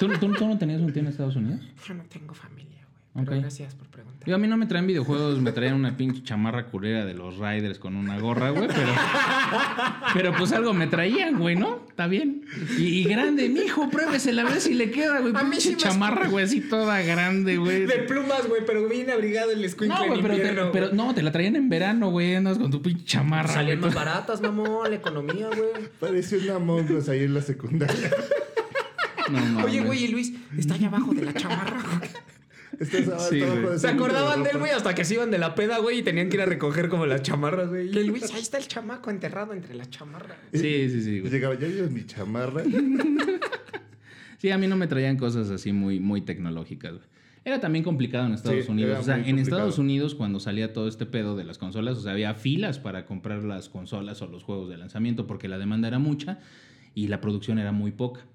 ¿Tú, tú, tú no tenías un tío en Estados Unidos? Yo no tengo familia. Pero Ok. gracias por preguntar. Digo, a mí no me traen videojuegos, me traían una pinche chamarra culera de los Riders con una gorra, güey, pero. Pero pues algo me traían, güey, ¿no? Está bien. Y, y grande, mijo, pruébesela a ver si le queda, güey. A mí Pinche sí me chamarra, güey, así toda grande, güey. De plumas, güey, pero bien abrigado el escuincle No, güey, pero, te- invierno, pero güey. no, te la traían en verano, güey. Andas con tu pinche chamarra. Salían güey, más baratas, mamón, la economía, güey. Parecía una Among ahí en la secundaria. No, mames. Oye, güey, y Luis, Está allá abajo de la chamarra. Abajo Sí, ¿Se acordaban de él, güey? Hasta que se iban de la peda, güey, y tenían que ir a recoger como las chamarras, güey. Y el Luis, ahí está el chamaco enterrado entre la chamarra. Sí, sí, sí, güey. Llegaba, ya vieron mi chamarra. Sí, a mí no me traían cosas así muy, muy tecnológicas, güey. Era también complicado en Estados Sí, Unidos. O sea, en complicado. Estados Unidos, cuando salía todo este pedo de las consolas, o sea, había filas para comprar las consolas o los juegos de lanzamiento porque la demanda era mucha y la producción era muy poca.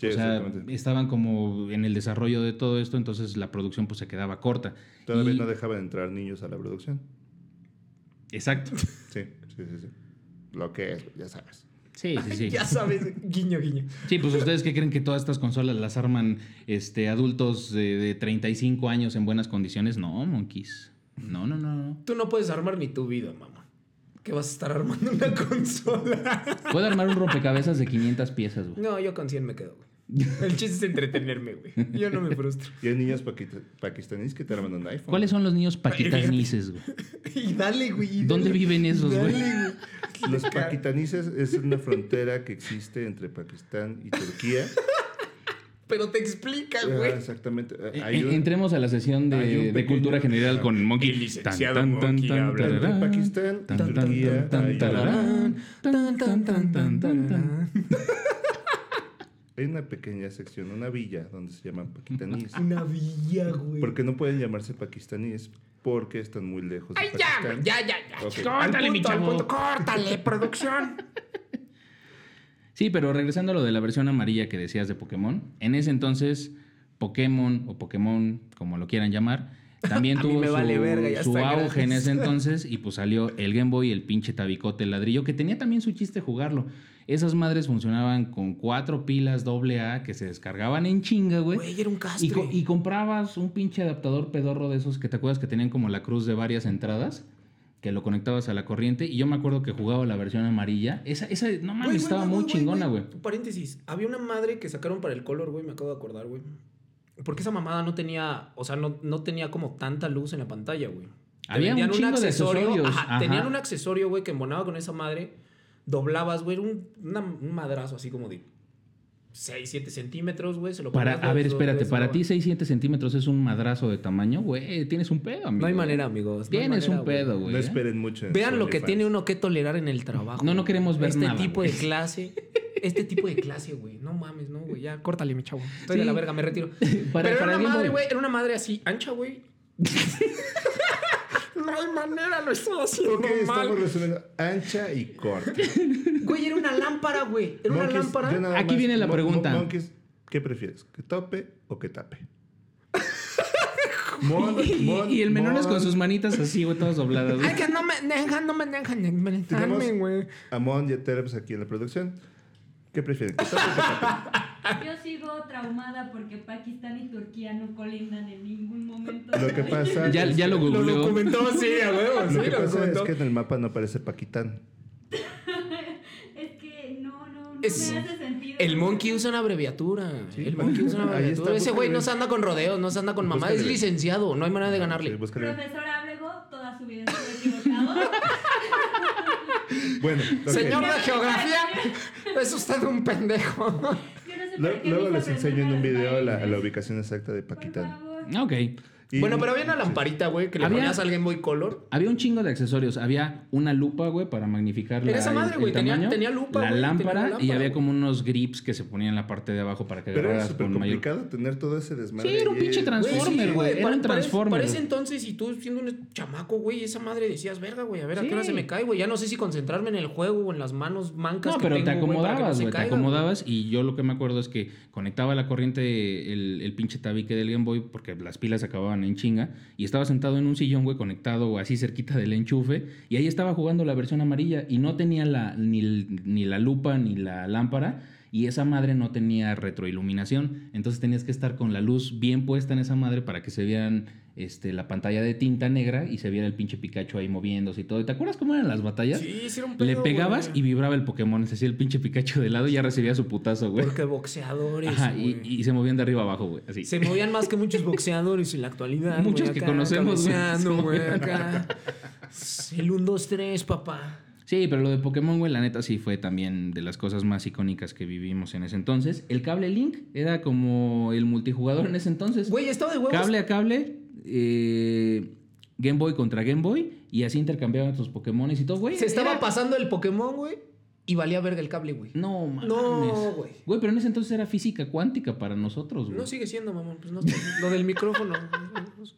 Sí, o sea, exactamente. estaban como en el desarrollo de todo esto, entonces la producción pues se quedaba corta. Todavía Y- no dejaban entrar niños a la producción. Exacto. Sí, sí, sí, sí. Lo que es, ya sabes. Sí, sí, sí. Ya sabes, guiño, guiño. Sí, pues ustedes qué creen que todas estas consolas las arman este, adultos de, de 35 años en buenas condiciones. No, monkeys. No, no, no, no. Tú no puedes armar ni tu vida, mamá. Que vas a estar armando una consola. Puedo armar un rompecabezas de 500 piezas, güey. No, yo con 100 me quedo, güey. El chiste es entretenerme, güey. Yo no me frustro. Y hay niños pakistaníes que te arman un iPhone. ¿Cuáles son los niños paquitanices, güey? Y dale, güey. y ¿Dónde dale. viven esos, güey? Dale, güey. Los pakistaníes es una frontera que existe entre Pakistán y Turquía. Pero te explica, Ah, güey. exactamente. Eh, Hay un- Entremos a la sesión de, cultura general con Monkey. El licenciado Pakistán tan, tan, Turquía. tan, tararán, Tan, tan, tan, tan, tan, tan. Hay una pequeña sección, una villa donde se llaman pakistaníes. Una villa, güey. Porque no pueden llamarse pakistaníes porque están muy lejos de Ay, ya, Pakistán. ya, ya, ya. Ok. Córtale, Al mi chavo. Córtale, producción. Sí, pero regresando a lo de la versión amarilla que decías de Pokémon, en ese entonces Pokémon o Pokémon, como lo quieran llamar, también A tuvo su, vale verga, su auge en ese entonces y pues salió el Game Boy, el pinche tabicote, el ladrillo, que tenía también su chiste jugarlo. Esas madres funcionaban con cuatro pilas AA que se descargaban en chinga, güey. Güey, era un. Y, co- y comprabas un pinche adaptador pedorro de esos que te acuerdas que tenían como la cruz de varias entradas, que lo conectabas a la corriente. Y yo me acuerdo que jugaba la versión amarilla. Esa, esa no mames, estaba muy chingona, güey. Paréntesis. Había una madre que sacaron para el color, güey. Me acabo de acordar, güey. Porque esa mamada no tenía, o sea, no, no tenía como tanta luz en la pantalla, güey. Había un de Ajá, ajá. Tenían un accesorio, güey, que embonaba con esa madre. Doblabas, güey, un, una- un madrazo así como de 6, 7 centímetros, güey. Se lo Para, ponías a ver, espérate, para ti 6, 7 centímetros es un madrazo de tamaño, güey. Tienes un pedo, amigo. No hay manera, amigos. no Tienes manera, un pedo, güey. No ¿eh? esperen mucho. Vean lo que tiene uno que tolerar en el trabajo. No, no queremos ver este nada, tipo güey. de clase. Este tipo de clase, güey. No mames, no, güey. Ya, Córtale, mi chavo. estoy Sí. de la verga, me retiro. Para- Pero para era una madre, güey. Era una madre así, ancha, güey. No hay manera, lo estoy haciendo Ok, mal. estamos resumiendo ancha y corta. Güey, era una lámpara, güey. Era una lámpara. Aquí viene la pregunta. Mon- Monkeys, ¿qué prefieres? ¿Que tope o que tape? Mon- Y, mon- y el menor es con sus manitas así, güey, todas dobladas. Ay, que no me dejan, no me dejan güey. a Mon y a Terps aquí en la producción. ¿Qué prefieren? Yo sigo traumada porque Pakistán y Turquía no colindan en ningún momento. Lo que pasa, Ya, es, ya lo Lo googleó. documentó, sí, a huevo. lo sí, que lo pasa es que en el mapa no aparece Paquitán. Es que no, no, no Es- me hace sentido. El monkey usa una abreviatura. Sí, el monkey usa una abreviatura. está, Ese güey no se anda con rodeos, no se anda con mamá. Es licenciado, no hay manera de ganarle. Sí, búscale. Profesor Ábrego toda su vida estuvo equivocado. Bueno. Señor de geografía, es usted un pendejo. Yo no sé Luego les enseño en un video la, la ubicación exacta de favor. Ok. Y- Bueno, pero había una lamparita, güey, que le Había- ponías al Game Boy Color. Había un chingo de accesorios. Había una lupa, güey, para magnificar la, Era esa madre, güey, tenía- tenía lupa, la güey, tenía lámpara, y lámpara, había como unos grips que se ponían en la parte de abajo para que Pero era súper con mayor... complicado tener todo ese desmadre. Sí, era un pinche trans- Transformer, güey, era para- un para ese- Transformer. Para ese entonces, y tú siendo un chamaco, güey, esa madre decías, verga, güey, a ver a qué hora Sí. se me cae, güey. Ya no sé si concentrarme en el juego o en las manos mancas No, que pero te tengo, güey, no acomodabas, güey, te caiga, acomodabas y yo lo que me acuerdo es que conectaba la corriente, el, el pinche tabique del Game Boy, porque las pilas acababan en chinga, y estaba sentado en un sillón, güey, conectado así cerquita del enchufe, y ahí estaba jugando la versión amarilla, y no tenía la, ni, ni la lupa ni la lámpara, y esa madre no tenía retroiluminación, entonces tenías que estar con la luz bien puesta en esa madre para que se vean este, la pantalla de tinta negra y se viera el pinche Pikachu ahí moviéndose y todo. ¿Y ¿Te acuerdas cómo eran las batallas? Sí, sí era un Le pegabas güey. y vibraba el Pokémon. Se hacía el pinche Pikachu de lado y ya recibía su putazo, güey. Porque boxeadores, Ajá, y, güey. y se movían de arriba abajo, güey. Así. Se movían más que muchos boxeadores en la actualidad. Muchos güey, que acá, conocemos, güey. acá. El 1, 2, 3, papá. Sí, pero lo de Pokémon, güey, la neta sí fue también de las cosas más icónicas que vivimos en ese entonces. El cable Link era como el multijugador en ese entonces. Güey, estaba de huevos. Cable a cable, eh, Game Boy contra Game Boy, y así intercambiaban tus Pokémon y todo, güey. Se estaba era- pasando el Pokémon, güey, y valía verga el cable, güey. No, mames. No, güey. Güey, pero en ese entonces era física cuántica para nosotros, güey. No sigue siendo, mamón. Pues no está- lo del micrófono.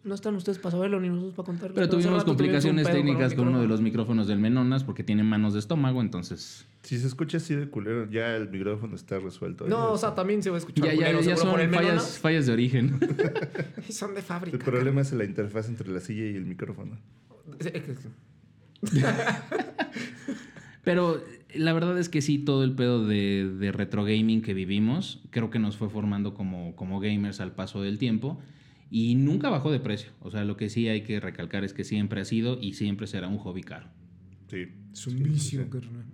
No están ustedes para saberlo ni nosotros para contarlo. Pero tuvimos rato tuvimos un complicaciones técnicas un con uno de los micrófonos del Menonas porque tiene manos de estómago, entonces... Si se escucha así de culero, ya el micrófono está resuelto. No, o sea, también se va a escuchar Ya, ya, culero, ya son el fallas, fallas de origen. Son de El fábrica. problema es la interfaz entre la silla y el micrófono. Pero la verdad es que sí, todo el pedo de, de retro gaming que vivimos, creo que nos fue formando como, como gamers al paso del tiempo. Y nunca bajó de precio. O sea, lo que sí hay que recalcar es que siempre ha sido y siempre será un hobby caro. Sí. Es un vicio, carnal.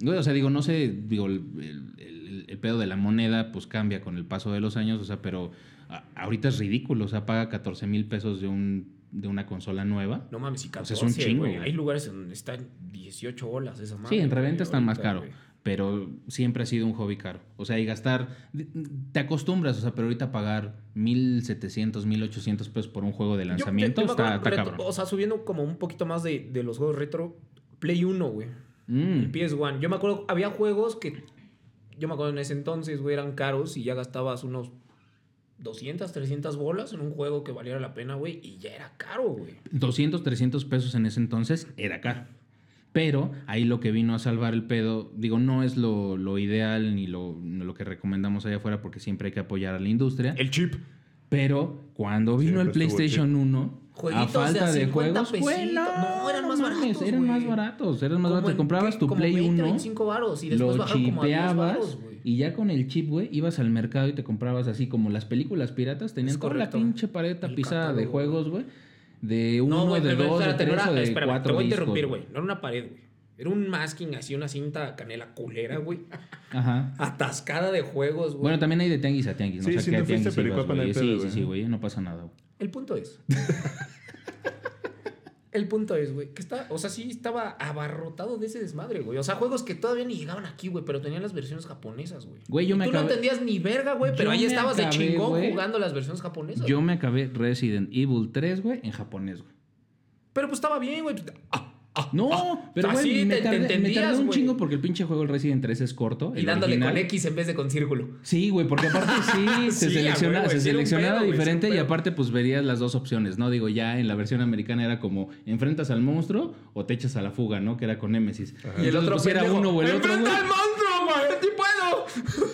Güey, o sea, digo, no sé, digo, el, el- el- el pedo de la moneda pues cambia con el paso de los años, o sea, pero a- ahorita es ridículo, o sea, paga 14 mil pesos de, un, de una consola nueva. No mames, y O sea, 14, es un chingo, güey. güey. Hay lugares en donde están 18 bolas esa madre. Sí, en reventa están más caro, güey. pero siempre ha sido un hobby caro. O sea, y gastar, te acostumbras, o sea, pero ahorita pagar 1.700, 1.800 pesos por un juego de lanzamiento yo está, está cabrón. O sea, subiendo como un poquito más de, de los juegos retro, Play 1, güey. Mm. El PS1. Yo me acuerdo, había juegos que. Yo me acuerdo en ese entonces, güey, eran caros y ya gastabas unos 200, 300 bolas en un juego que valiera la pena, güey, y ya era caro, güey. 200, 300 pesos en ese entonces era caro. Pero ahí lo que vino a salvar el pedo, digo, no es lo, lo ideal ni lo, lo que recomendamos allá afuera porque siempre hay que apoyar a la industria. El chip. Pero cuando vino el Siempre PlayStation 1, a Jueguitos falta de, 50 juegos, no, No, eran más mames, baratos, Eran más baratos, eran más baratos. Te en comprabas tu como Play 20, 1, 25 varos y después lo bajaron como a 10 chipeabas varos, güey. Y ya con el chip, güey, ibas al mercado y te comprabas así como las películas piratas, tenían toda la pinche pared tapizada de juegos, güey. De uno, No, güey, de pero dos, de espérate, no tres era- o de espérame, cuatro Te voy a interrumpir, güey. No era una pared, güey. Era un masking así, una cinta canela culera, güey. Ajá. Atascada de juegos, güey. Bueno, también hay de tianguis a tianguis. No Sí, sé si qué no fuiste Sí, sí, sí, güey. No pasa nada, güey. El punto es. El punto es, güey, que está, o sea, sí estaba abarrotado de ese desmadre, güey. O sea, juegos que todavía ni llegaban aquí, güey, pero tenían las versiones japonesas, güey. Güey, yo me Tú no entendías ni verga, güey, pero Yo ahí estabas de chingón jugando las versiones japonesas. Yo me acabé Resident Evil 3, güey, en japonés, güey. Pero pues estaba bien, güey. Ah, ah, No, ah. pero Así güey, me te- te tardé, me entendías, tardé un chingo porque el pinche juego el Resident 3 es corto. Y dándole original. con X en vez de con círculo. Sí, güey, porque aparte sí, se, Sí, selecciona- se sí seleccionaba pedo, sí diferente y aparte pues verías las dos opciones, ¿no? Digo, ya en la versión americana era como enfrentas al monstruo o te echas a la fuga, ¿no? Que era con Nemesis. Y el otro pues, era uno o el otro, güey. ¡Enfrenta al monstruo, güey! ¡Sí puedo!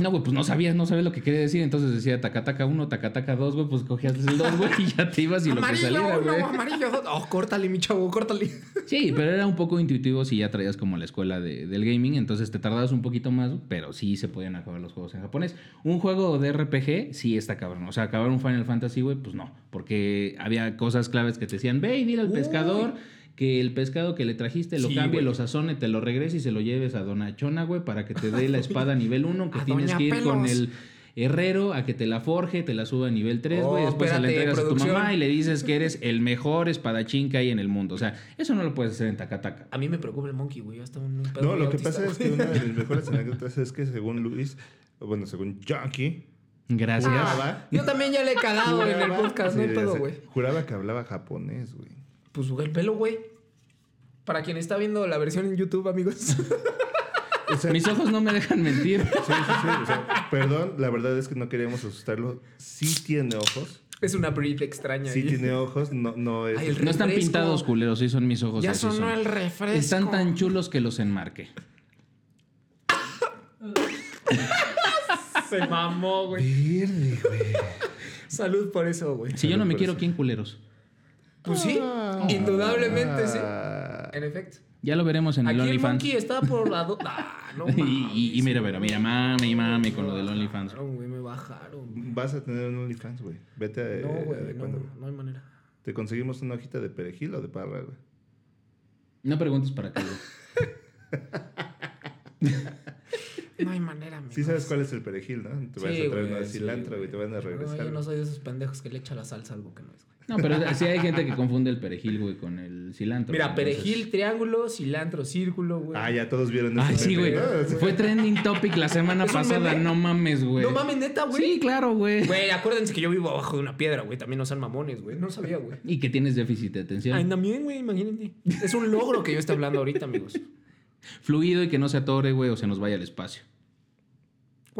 No, güey, pues no sabías, no sabías lo que quería decir. Entonces decía tacataca 1, tacataca 2, güey, pues cogías el 2, güey, y ya te ibas y lo que Amarillo saliera, güey. amarillo dos. Oh, córtale, mi chavo, córtale. Sí, pero era un poco intuitivo si ya traías como la escuela de- del gaming, entonces te tardabas un poquito más, pero sí se podían acabar los juegos en japonés. Un juego de RPG, sí está cabrón. O sea, acabar un Final Fantasy, güey, pues no, porque había cosas claves que te decían, ve y dile al Uy. pescador que el pescado que le trajiste lo Sí, cambie, güey. lo sazone, te lo regrese y se lo lleves a Dona Chona, güey, para que te dé la espada nivel 1, que A tienes Doña que ir con el herrero a que te la forje, te la suba a nivel 3, güey, Oh, después se la espérate, entregas a tu mamá y le dices que eres el mejor espadachín que hay en el mundo. O sea, eso no lo puedes hacer en Takataka. A mí me preocupa el monkey, güey. Hasta un, pedo No, lo que autista, pasa es que una de mis mejores anécdotas es que según Luis, bueno, según Junkie, Gracias. Juraba, Yo también ya le he cagado en el podcast, no hay pedo, güey. Juraba que hablaba japonés, güey. Pues el pelo, güey. Para quien está viendo la versión en YouTube, amigos. O sea, Mis ojos no me dejan mentir. Sí, sí, sí. o sea, perdón, la verdad es que no queríamos asustarlo. Sí tiene ojos. es una breed extraña. Sí ahí. tiene ojos. No, no es. Ay, No están pintados culeros, sí son mis ojos. Ya sonó son. el refresco. Están tan chulos que los enmarque. Se mamó, güey. Verde, güey. Salud por eso, güey. Si yo no me quiero, eso. ¿quién culeros? Pues sí, indudablemente sí. En efecto. Ya lo veremos en el Aquí el OnlyFans. monkey está por la... do- Ah, no Y, mames. y, y mira, mira, mira, mame, mame con lo del OnlyFans. güey, me bajaron. güey. Vas a tener un OnlyFans, güey. Vete a. No, güey, no, cuando- no hay manera. Te conseguimos una hojita de perejil o de parra, güey. No preguntes para qué, güey. No hay manera, amigo. Sí sabes cuál es el perejil, ¿no? Te vas Sí, a traer güey, una sí, cilantro, güey. Te van a No, regresar. yo no soy de esos pendejos que le echa la salsa a algo que no es, güey. No, pero sí hay gente que confunde el perejil, güey, con el cilantro. Mira, Entonces- perejil, triángulo, cilantro, círculo, güey. Ah, ya todos vieron Ay, ese sí, güey. ¿no? Sí. Fue trending topic la semana ¿Es un pasada. No mames, güey. No mames, neta, güey. Sí, claro, güey. Güey, acuérdense que yo vivo abajo de una piedra, güey. También no sean mamones, güey. No sabía, güey. Y que tienes déficit de atención. Ay, también, güey, imagínate. Es un logro que yo esté hablando ahorita, amigos. Fluido y que no se atore, güey, o se nos vaya al espacio.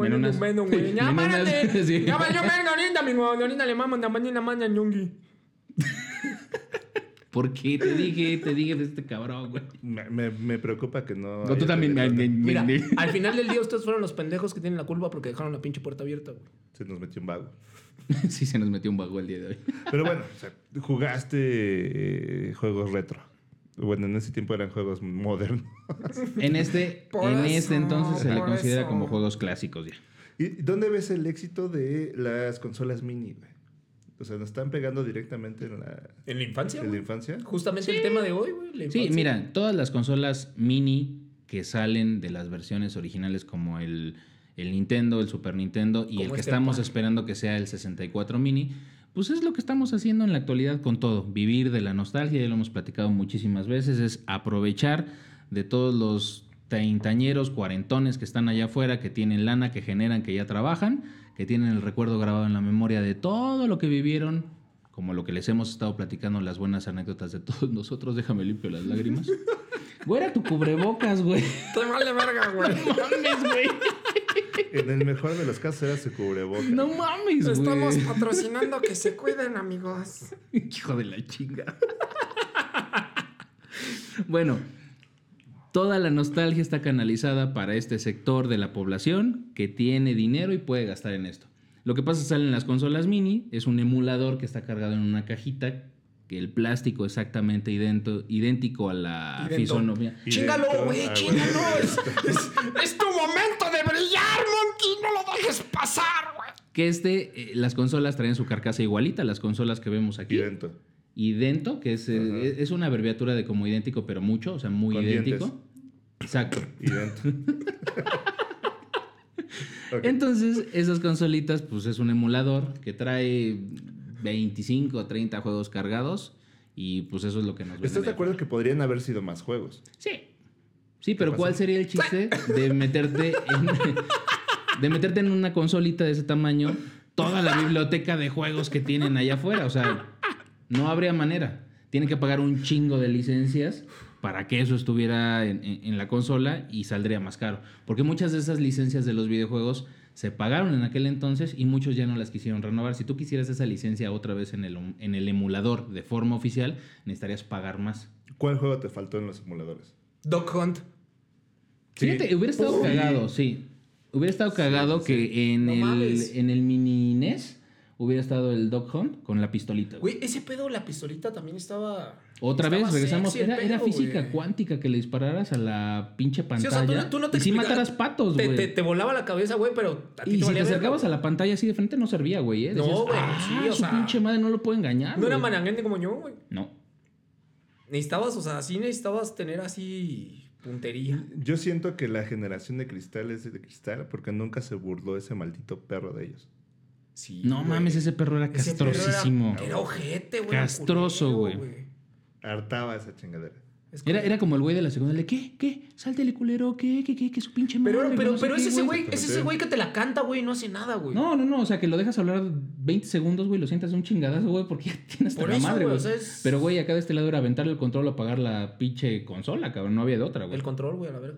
Bueno, Menos- bueno, güey. Ya, párate. sí. Ya, yo vengo ahorita, amigo. Ahorita le mamo, mañana manda ñongui. ¿Por qué te dije, te dije de este cabrón, güey? Me, me- me preocupa que no. No, tú también. me- Mira, me- al final del día ustedes fueron los pendejos que tienen la culpa porque dejaron la pinche puerta abierta, güey. Se nos metió un vago. Sí, se nos metió un vago el día de hoy. Pero bueno, o sea, jugaste eh, juegos retro. Bueno, en ese tiempo eran juegos modernos. En este, Por en eso, este entonces se le considera eso. como juegos clásicos ya. ¿Y dónde ves el éxito de las consolas mini, güey? O sea, nos están pegando directamente en la, ¿En la infancia? en la infancia. Justamente el tema de hoy, güey. Sí, mira, todas las consolas mini que salen de las versiones originales como el, el Nintendo, el Super Nintendo y Como el que este estamos pan. esperando que sea el 64 mini, pues es lo que estamos haciendo en la actualidad con todo. Vivir de la nostalgia, ya lo hemos platicado muchísimas veces, es aprovechar de todos los treintañeros, cuarentones que están allá afuera, que tienen lana, que generan, que ya trabajan, que tienen el recuerdo grabado en la memoria de todo lo que vivieron, como lo que les hemos estado platicando, las buenas anécdotas de todos nosotros. Déjame limpio las lágrimas. Güey, era tu cubrebocas, güey. Te vale verga, güey. No mames, güey. En el mejor de los casos era su cubrebocas. No mames, güey. Estamos patrocinando que se cuiden, amigos. Hijo de la chinga. bueno, toda la nostalgia está canalizada para este sector de la población que tiene dinero y puede gastar en esto. Lo que pasa es que salen las consolas mini, es un emulador que está cargado en una cajita, el plástico exactamente idento- idéntico a la Idento. fisonomía. Chíngalo, güey, ah, chíngalo. Es, es tu momento de brillar, monkey. No lo dejes pasar, güey. Que este, eh, las consolas traen su carcasa igualita, las consolas que vemos aquí. Idento. Idento, que es, eh, es una abreviatura de como idéntico, pero mucho, o sea, muy Con idéntico. Exacto. Idento. Entonces, esas consolitas, pues es un emulador que trae 25 o 30 juegos cargados y pues eso es lo que nos ¿Estás de acuerdo que podrían haber sido más juegos? Sí. Sí, pero ¿cuál sería el chiste de meterte en, de meterte en una consolita de ese tamaño toda la biblioteca de juegos que tienen allá afuera? O sea, no habría manera. Tienen que pagar un chingo de licencias para que eso estuviera en, en- en la consola y saldría más caro. Porque muchas de esas licencias de los videojuegos se pagaron en aquel entonces y muchos ya no las quisieron renovar. Si tú quisieras esa licencia otra vez en el, en el emulador de forma oficial, necesitarías pagar más. ¿Cuál juego te faltó en los emuladores? Dog Hunt. Sí. Fíjate, hubiera estado cagado, sí. Hubiera estado cagado que en, No el, mames. en el mini NES hubiera estado el Dog Hunt con la pistolita. güey. Güey, ese pedo, la pistolita también estaba. Otra estaba vez, regresamos. sexy Era, era pedo, física güey. cuántica que le dispararas a la pinche Sí, pantalla. o sea, tú no- tú no te y sí explica- mataras patos, Te, güey. te, te volaba la cabeza, güey, pero a ti Y si te valía verga, acercabas a la pantalla así de frente no servía, güey. ¿eh? No, Decías, güey, "Ah, sí, o su sea, pinche madre no lo puede engañar. No era güey". mananguente como yo, güey. No. Necesitabas, o sea, sí necesitabas tener así puntería. Yo siento que la generación de cristal es de cristal porque nunca se burló ese maldito perro de ellos. Sí. No güey. mames, ese perro era Ese perro era- castrosísimo. Era, ojete, güey. Castroso, culero, güey. Hartaba esa chingadera. Es Era, como- era como el güey de la segunda. Le, ¿qué? ¿Qué? Sáltele, culero. ¿Qué? ¿Qué? ¿Qué? ¿Qué? Su pinche madre. Pero, güey, pero, no sé pero qué, es ese güey, es ese güey que te la canta, güey, y no hace nada, güey. No, no, no. O sea, que lo dejas hablar 20 segundos, güey. Lo sientas un chingadazo, güey, porque ya tienes Por la eso, madre, güey, o sea, es- Pero, güey, acá de este lado era aventarle el control o apagar la pinche consola, cabrón. No había de otra, güey. El control, güey, a la verga.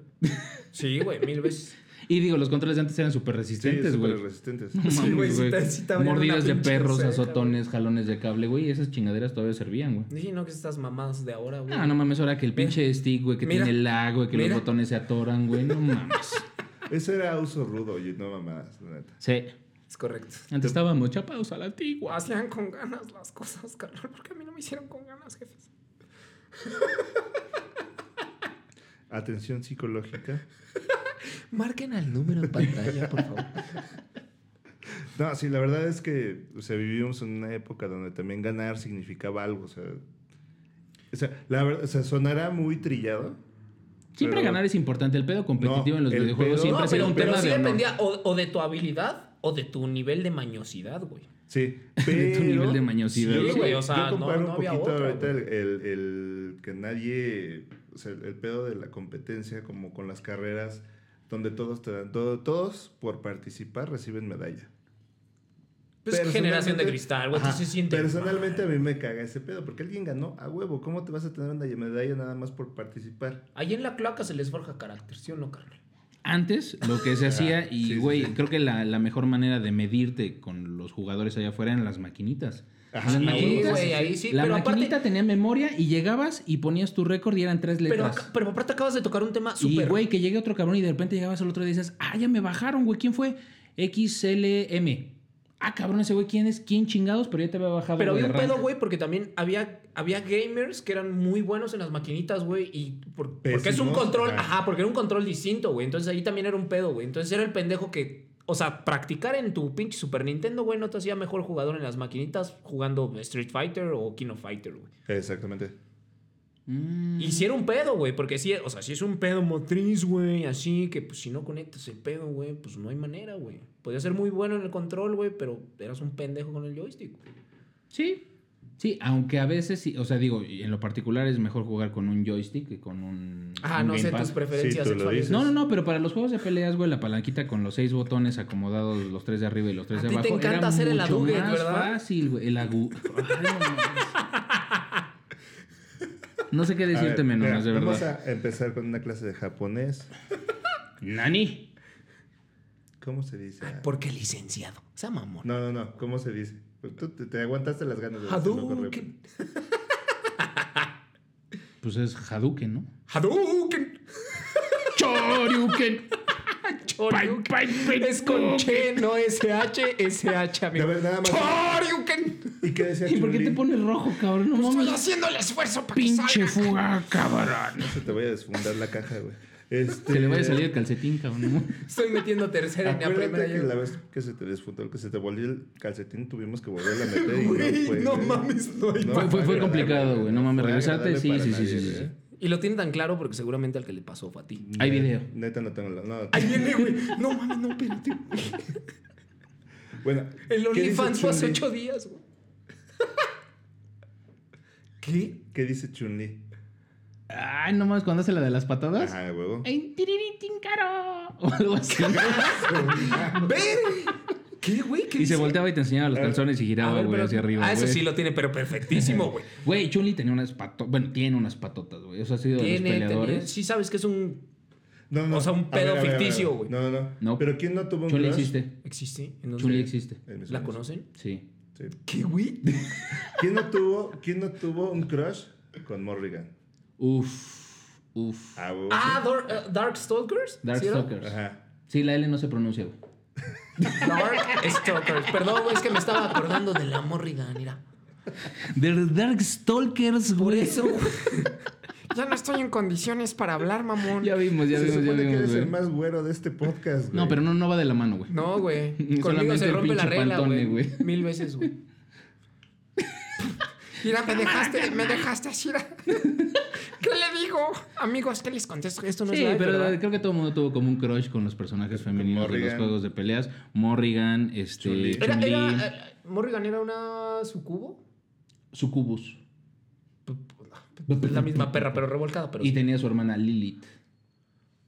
Sí, güey, mil veces. Y digo, los controles de antes eran súper Sí, resistentes, súper güey. resistentes. No Sí, mames, güey, sí sí abrían Mordidas de perros, azotones, jalones de cable, güey. Esas chingaderas todavía servían, güey. Sí, no que estas mamadas de ahora, güey. Ah, no mames, ahora que el Mira. pinche stick, güey, que Mira. tiene lag, güey, que Mira. los botones se atoran, güey. No mames. Ese era uso rudo y no mamadas, la neta. Sí. Es correcto. Antes estábamos chapados a la antigua. Hacían con ganas las cosas, carnal, porque a mí no me hicieron con ganas, jefes. Atención psicológica. Marquen al número en pantalla, por favor. No, sí, la verdad es que o sea, vivimos en una época donde también ganar significaba algo. O sea, o sea, la verdad, o sea sonará muy trillado. Siempre Pero- ganar es importante. El pedo competitivo No, en los videojuegos pedo- siempre No, ha sido pero, un pero tema sí de honor. dependía o, o de tu habilidad o de tu nivel de mañosidad, güey. Sí, De pero... tu nivel de mañosidad. Yo, Sí, güey, o sea, yo comparo no- no un poquito otra, ahorita el- el que nadie... O sea, el pedo de la competencia como con las carreras donde todos te dan... todo- todos por participar reciben medalla. Pues Personalmente- generación de cristal, güey. Se siente Personalmente a mí me caga ese pedo, porque alguien ganó a huevo. ¿Cómo te vas a tener una medalla nada más por participar? Ahí en la cloaca se les forja carácter, ¿sí o no, carnal? Antes, lo que se hacía, sí, y sí, güey, sí. creo que la, la mejor manera de medirte con los jugadores allá afuera eran las maquinitas. Ajá, las sí, maquinitas, güey, ahí sí, la pero maquinita aparte- tenía memoria y llegabas y ponías tu récord y eran tres Pero, letras. acá- pero aparte acabas de tocar un tema y súper... güey, que llegue otro cabrón y de repente llegabas al otro día y dices, ah, ya me bajaron, güey, ¿quién fue? XLM. Ah, cabrón, ese güey, ¿quién es? ¿Quién chingados? Pero ya te había bajado. Pero había un pedo, güey, porque también había, había gamers que eran muy buenos en las maquinitas, güey. Y por- porque es un control, ajá. ajá. porque era un control distinto, güey. Entonces ahí también era un pedo, güey. Entonces era el pendejo que, o sea, practicar en tu pinche Super Nintendo, güey, no te hacía mejor jugador en las maquinitas jugando Street Fighter o King of Fighter, güey. Exactamente. Mm. Y si era un pedo, güey, porque sí, o sea, si es un pedo motriz, güey, así que pues si no conectas el pedo, güey, pues no hay manera, güey. Podía ser muy bueno en el control, güey, pero eras un pendejo con el joystick. Sí. Sí, aunque a veces, sí, o sea, digo, en lo particular es mejor jugar con un joystick que con un. Ah, un no sé tus preferencias Sí, tú lo sexuales. dices. No, no, no, pero para los juegos de peleas, güey, la palanquita con los seis botones acomodados, los tres de arriba y los tres A de ti te abajo. encanta era hacer el mucho aduget, más ¿verdad? fácil, güey. El agu. No, sé qué decirte ver, menos, mira, de Vamos verdad. a empezar con una clase de japonés. Nani. ¿Cómo se dice? Porque licenciado. O sea, mamón. No, no, no. ¿Cómo se dice? Pues Tú te, te aguantaste las ganas de. Hadouken. Pues es Hadouken, ¿no? Hadouken. Choryuken. Choryuken. Es con Che, no SH, SH, amigo. A ver, nada más. Choryuken. ¿Y qué decía ¿Y por qué te pones rojo, cabrón? No Estoy mames. haciendo el esfuerzo para que Pinche salga. fuga, cabrón. No se te voy a desfundar la caja, güey. Este, Se le vaya a salir el calcetín, cabrón. Estoy metiendo tercera en la Acuérdate primera. que la vez que se te desfundó, que se te volvió el calcetín, tuvimos que volverla a meter y no fue. no mames, no hay- No Fue- fue- complicado, güey. No mames, regresarte, sí, sí, sí, sí, sí. Y lo tienen tan claro porque seguramente al que le pasó fue a ti. Hay video. Neta no tengo la. No, Ahí viene, güey. No mames, no, espérate. Bueno. El ¿qué dice OnlyFans fue hace ocho días, güey. ¿Qué? ¿Qué dice Chun-Li? Ay, no mames, cuando hace la de las patadas. Ajá, huevo. En tiriritín caro. O algo así. ¡Ver! ¿Qué, güey? ¿Qué Y se volteaba y te enseñaba los calzones y giraba, ver, güey, pero- hacia arriba. Ah, eso güey. sí lo tiene, pero perfectísimo, güey. Güey, Chun-Li tenía unas patotas. Bueno, tiene unas patotas, güey. Eso ha sido de los Tiene, peleadores. tenía- sí sabes que es un... No, no. O sea, un a pedo ver, a ver, a ver. ficticio, güey. No, no, no. No. Pero ¿quién no tuvo un Chun-Li crush? existe. ¿Existe? ¿En dónde? Chun-Li existe. En mis ¿La sueños. conocen? Sí. Sí. ¿Qué, güey? ¿Quién no tuvo, quién no tuvo un crush con Morrigan? Uf. Uf. Ah, huevo, Ah, Dar- eh, Darkstalkers. ¿sí era? Darkstalkers. Ajá. Sí, la L no se pronuncia, güey. Darkstalkers. Perdón, güey, es que me estaba acordando de la Morrigan, mira. The Darkstalkers, Por güey. eso, güey. Ya no estoy en condiciones para hablar, mamón. Ya vimos, ya Se vimos, ya supone que vimos, eres güey. el más güero de este podcast, güey. No, pero no, no va de la mano, güey. No, güey. Conmigo se rompe la regla, Pantone, güey. güey. Mil veces, güey. Mira, me dejaste, me dejaste así. ¿Qué le digo? Amigos, ¿qué les contesto? Esto no Sí, es pero ¿verdad? creo que todo el mundo tuvo como un crush con los personajes femeninos de los juegos de peleas. Morrigan, este. Era, era, eh, Morrigan era una sucubo. Sucubus. Es la misma perra, pero revolcada, pero Y sí. tenía su hermana Lilith.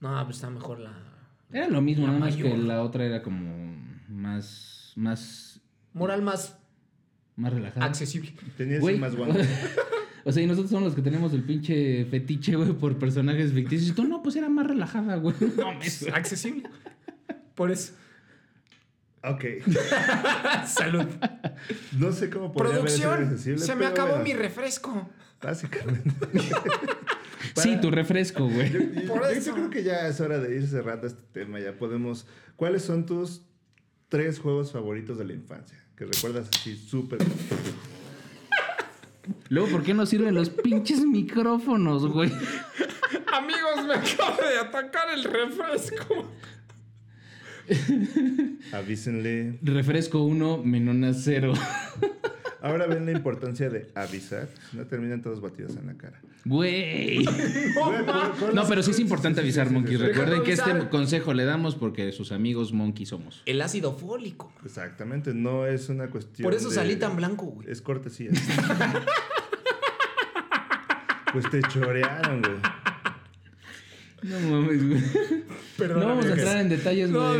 No, pues está mejor la... Era lo mismo, nada más que la otra era como más. más. Moral más más relajada. accesible. Tenía más guantes. O sea, y nosotros somos los que tenemos el pinche fetiche, güey, por personajes ficticios. Y tú, no, pues era más relajada, güey. No, mames. Accesible. Por eso. Ok. Salud. No sé cómo podría Producción, se me pero acabó bueno, mi refresco. Básicamente. Sí, tu refresco, güey. Yo, yo- Por yo eso. creo que ya es hora de ir cerrando este tema. Ya podemos. ¿Cuáles son tus tres juegos favoritos de la infancia? Que recuerdas así súper. Luego, ¿por qué no sirven los pinches micrófonos, güey? Amigos, me acaba de atacar el refresco. Avísenle. Refresco 1, menona 0. Ahora ven la importancia de avisar. No terminan todos batidos en la cara. Güey. No, pero sí es importante sí, avisar, sí, sí. Recuerden que este consejo le damos porque sus amigos monkey somos. El ácido fólico. Exactamente, no es una cuestión. Por eso de- salí tan blanco, güey. Es cortesía. pues te chorearon, güey. No mames, güey. Perdón. No vamos a entrar en detalles, güey, no, de,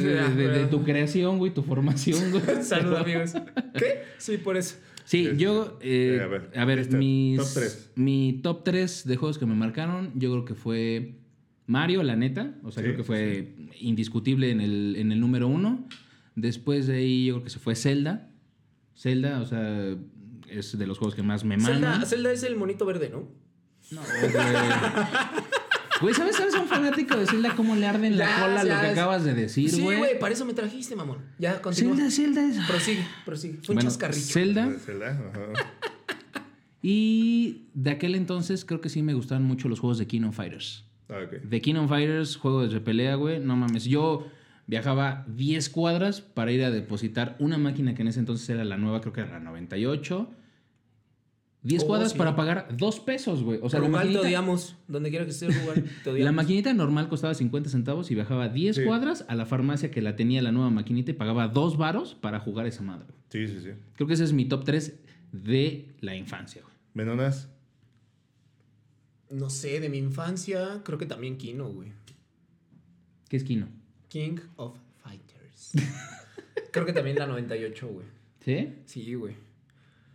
de- ya, de- de perdón. tu creación, güey, tu formación, güey. Salud, amigos. ¿Qué? Sí, por eso. Sí, Este, yo, eh, a ver, a ver, mis, top tres. mi top 3 de juegos que me marcaron, yo creo que fue Mario, la neta, o sea, Sí, creo que fue indiscutible en el, en el número uno. Después de ahí yo creo que se fue Zelda. Zelda, o sea, es de los juegos que más me Zelda, mandan. Zelda es el monito verde, ¿no? No, güey. Güey, ¿sabes, ¿sabes a un fanático de Zelda cómo le arde en la cola ya, lo que es- acabas de decir, Sí, güey? güey, para eso me trajiste, mamón. Ya, continúa. Zelda, Zelda es... Prosigue, prosigue. Fue un Bueno, chascarrillo. Zelda. Y de aquel entonces creo que sí me gustaban mucho los juegos de Kingdom Fighters. Ah, ok. De Kingdom Fighters, juego de pelea, güey. No mames. Yo viajaba 10 cuadras para ir a depositar una máquina que en ese entonces era la nueva, creo que era la 98. 10 Oh, cuadras sí. para pagar 2 pesos, güey. O sea, la Rugal, te maquinita, odiamos. Donde quiera que estés, Rugal, te odiamos. la maquinita normal costaba 50 centavos y viajaba 10 Sí. cuadras a la farmacia que la tenía la nueva maquinita y pagaba 2 varos para jugar esa madre. Sí, sí, sí. Creo que ese es mi top 3 de la infancia, güey. Menonas. No sé, de mi infancia, creo que también Kino, güey. ¿Qué es Kino? King of Fighters. creo que también la 98, güey. ¿Sí? Sí, güey.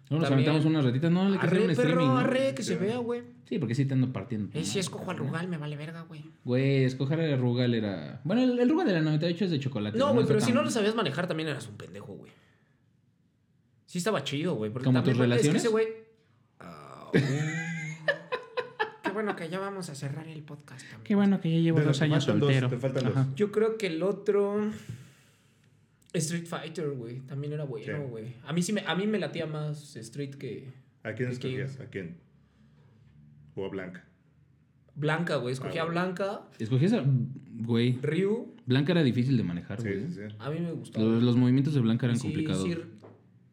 No, nos aventamos unas ratitas. No, le que Arre, un perro, streaming. ¿no? arre, que se vea, güey. Sí, porque sí te ando partiendo. Y si escojo al Rugal, me vale verga, güey. Güey, escoger el Rugal era. Bueno, el, el Rugal de la 98 es de chocolate. No, güey, pero si no lo sabías manejar también eras un pendejo, güey. Sí estaba chido, güey. porque ¿Como también- tus Es que relaciones? ese güey... Ah, Qué bueno que ya vamos a cerrar el podcast también. Qué bueno que ya llevo Pero dos años dos, soltero. te faltan Ajá. dos. Yo creo que el otro... Street Fighter, güey. También era bueno, Sí. güey. A mí sí me, a mí me latía más Street que... ¿A quién escogías? ¿A quién? O a Blanca. Blanca, güey. Escogía Ah, a. Blanca, Escogí esa. Güey. Ryu. Blanca era difícil de manejar, güey. sí, sí. A mí me gustaba. Los, los movimientos de Blanca eran Sí, complicados. sí,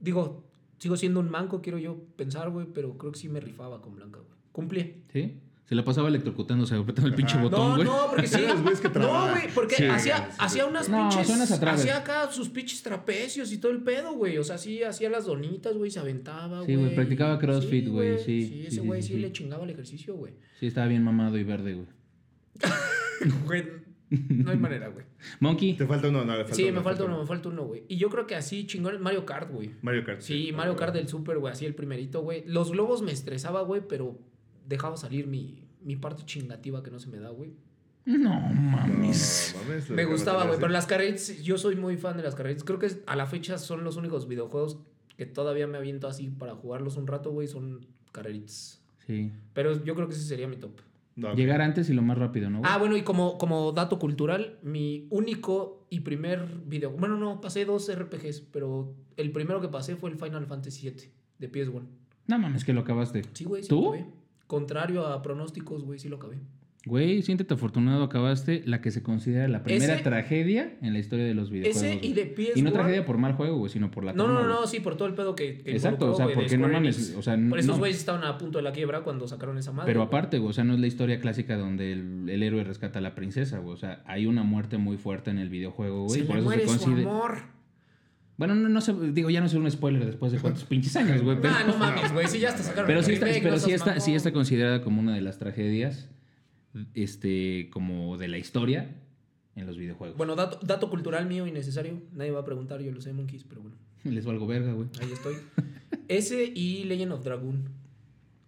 digo, sigo siendo un manco, quiero yo pensar, güey, pero creo que sí me rifaba con Blanca, güey. Cumplí. ¿Sí? Se la pasaba electrocutándose, apretando el pinche botón, No, güey. no, porque sí. No, güey, porque Sí, hacía, sí, hacía unas No, pinches. suenas a Travis. hacía acá sus pinches trapecios y todo el pedo, güey. O sea, sí, hacía las donitas, güey, se aventaba, güey. Sí, güey, practicaba CrossFit, güey, sí, Sí, sí, ese sí, güey sí, sí, sí. le chingaba el ejercicio, güey. Sí, estaba bien mamado y verde, güey. Güey, no hay manera, güey. Monkey. Te falta uno, no, le falta Sí, uno, me le falta uno, me falta uno, güey. Y yo creo que así chingón el Mario Kart, güey. Mario Kart. Sí, Mario Kart del Super, güey, así el primerito, güey. Los globos me estresaba, güey, pero dejaba salir mi, mi parte chingativa que no se me da, güey. No No, mames. mames, Me gustaba, güey, pero las carreras, yo soy muy fan de las carreras. Creo que a la fecha son los únicos videojuegos que todavía me aviento así para jugarlos un rato, güey, son carreritas. Sí. Pero yo creo que ese sería mi top. No, Llegar antes y lo más rápido, ¿no? güey? Ah, bueno, y como, como dato cultural, mi único y primer video. Bueno, no, pasé dos RPGs, pero el primero que pasé fue el Final Fantasy VII de PS1. No mames, que lo acabaste. Sí, güey, sí ¿Tú? lo acabé. Contrario a pronósticos, güey, sí lo acabé. Güey, siéntete afortunado, acabaste la que se considera la primera Ese- tragedia en la historia de los videojuegos. Ese y de PS1. Y no tragedia por mal juego, güey, sino por la No, trama, no, no, sí, por todo el pedo que. que Exacto, o sea, porque no mames, o sea, Pero esos no. güeyes estaban a punto de la quiebra cuando sacaron esa madre. Pero aparte, güey, o sea, no es la historia clásica donde el, el héroe rescata a la princesa, güey. O sea, hay una muerte muy fuerte en el videojuego, güey. Por le eso muere se su considera. amor. Bueno, no, no sé, digo, ya no es un spoiler después de cuántos pinches años, güey. Pero, Ah, no mames, güey. Si ya está sacaron pero sí está, remake, pero no sí está, sí está considerada como una de las tragedias, este, como de la historia en los videojuegos. Bueno, dato, dato cultural mío innecesario. Nadie va a preguntar, yo lo sé, Monkeys, pero bueno. Les valgo verga, güey. Ahí estoy. Ese y Legend of Dragoon.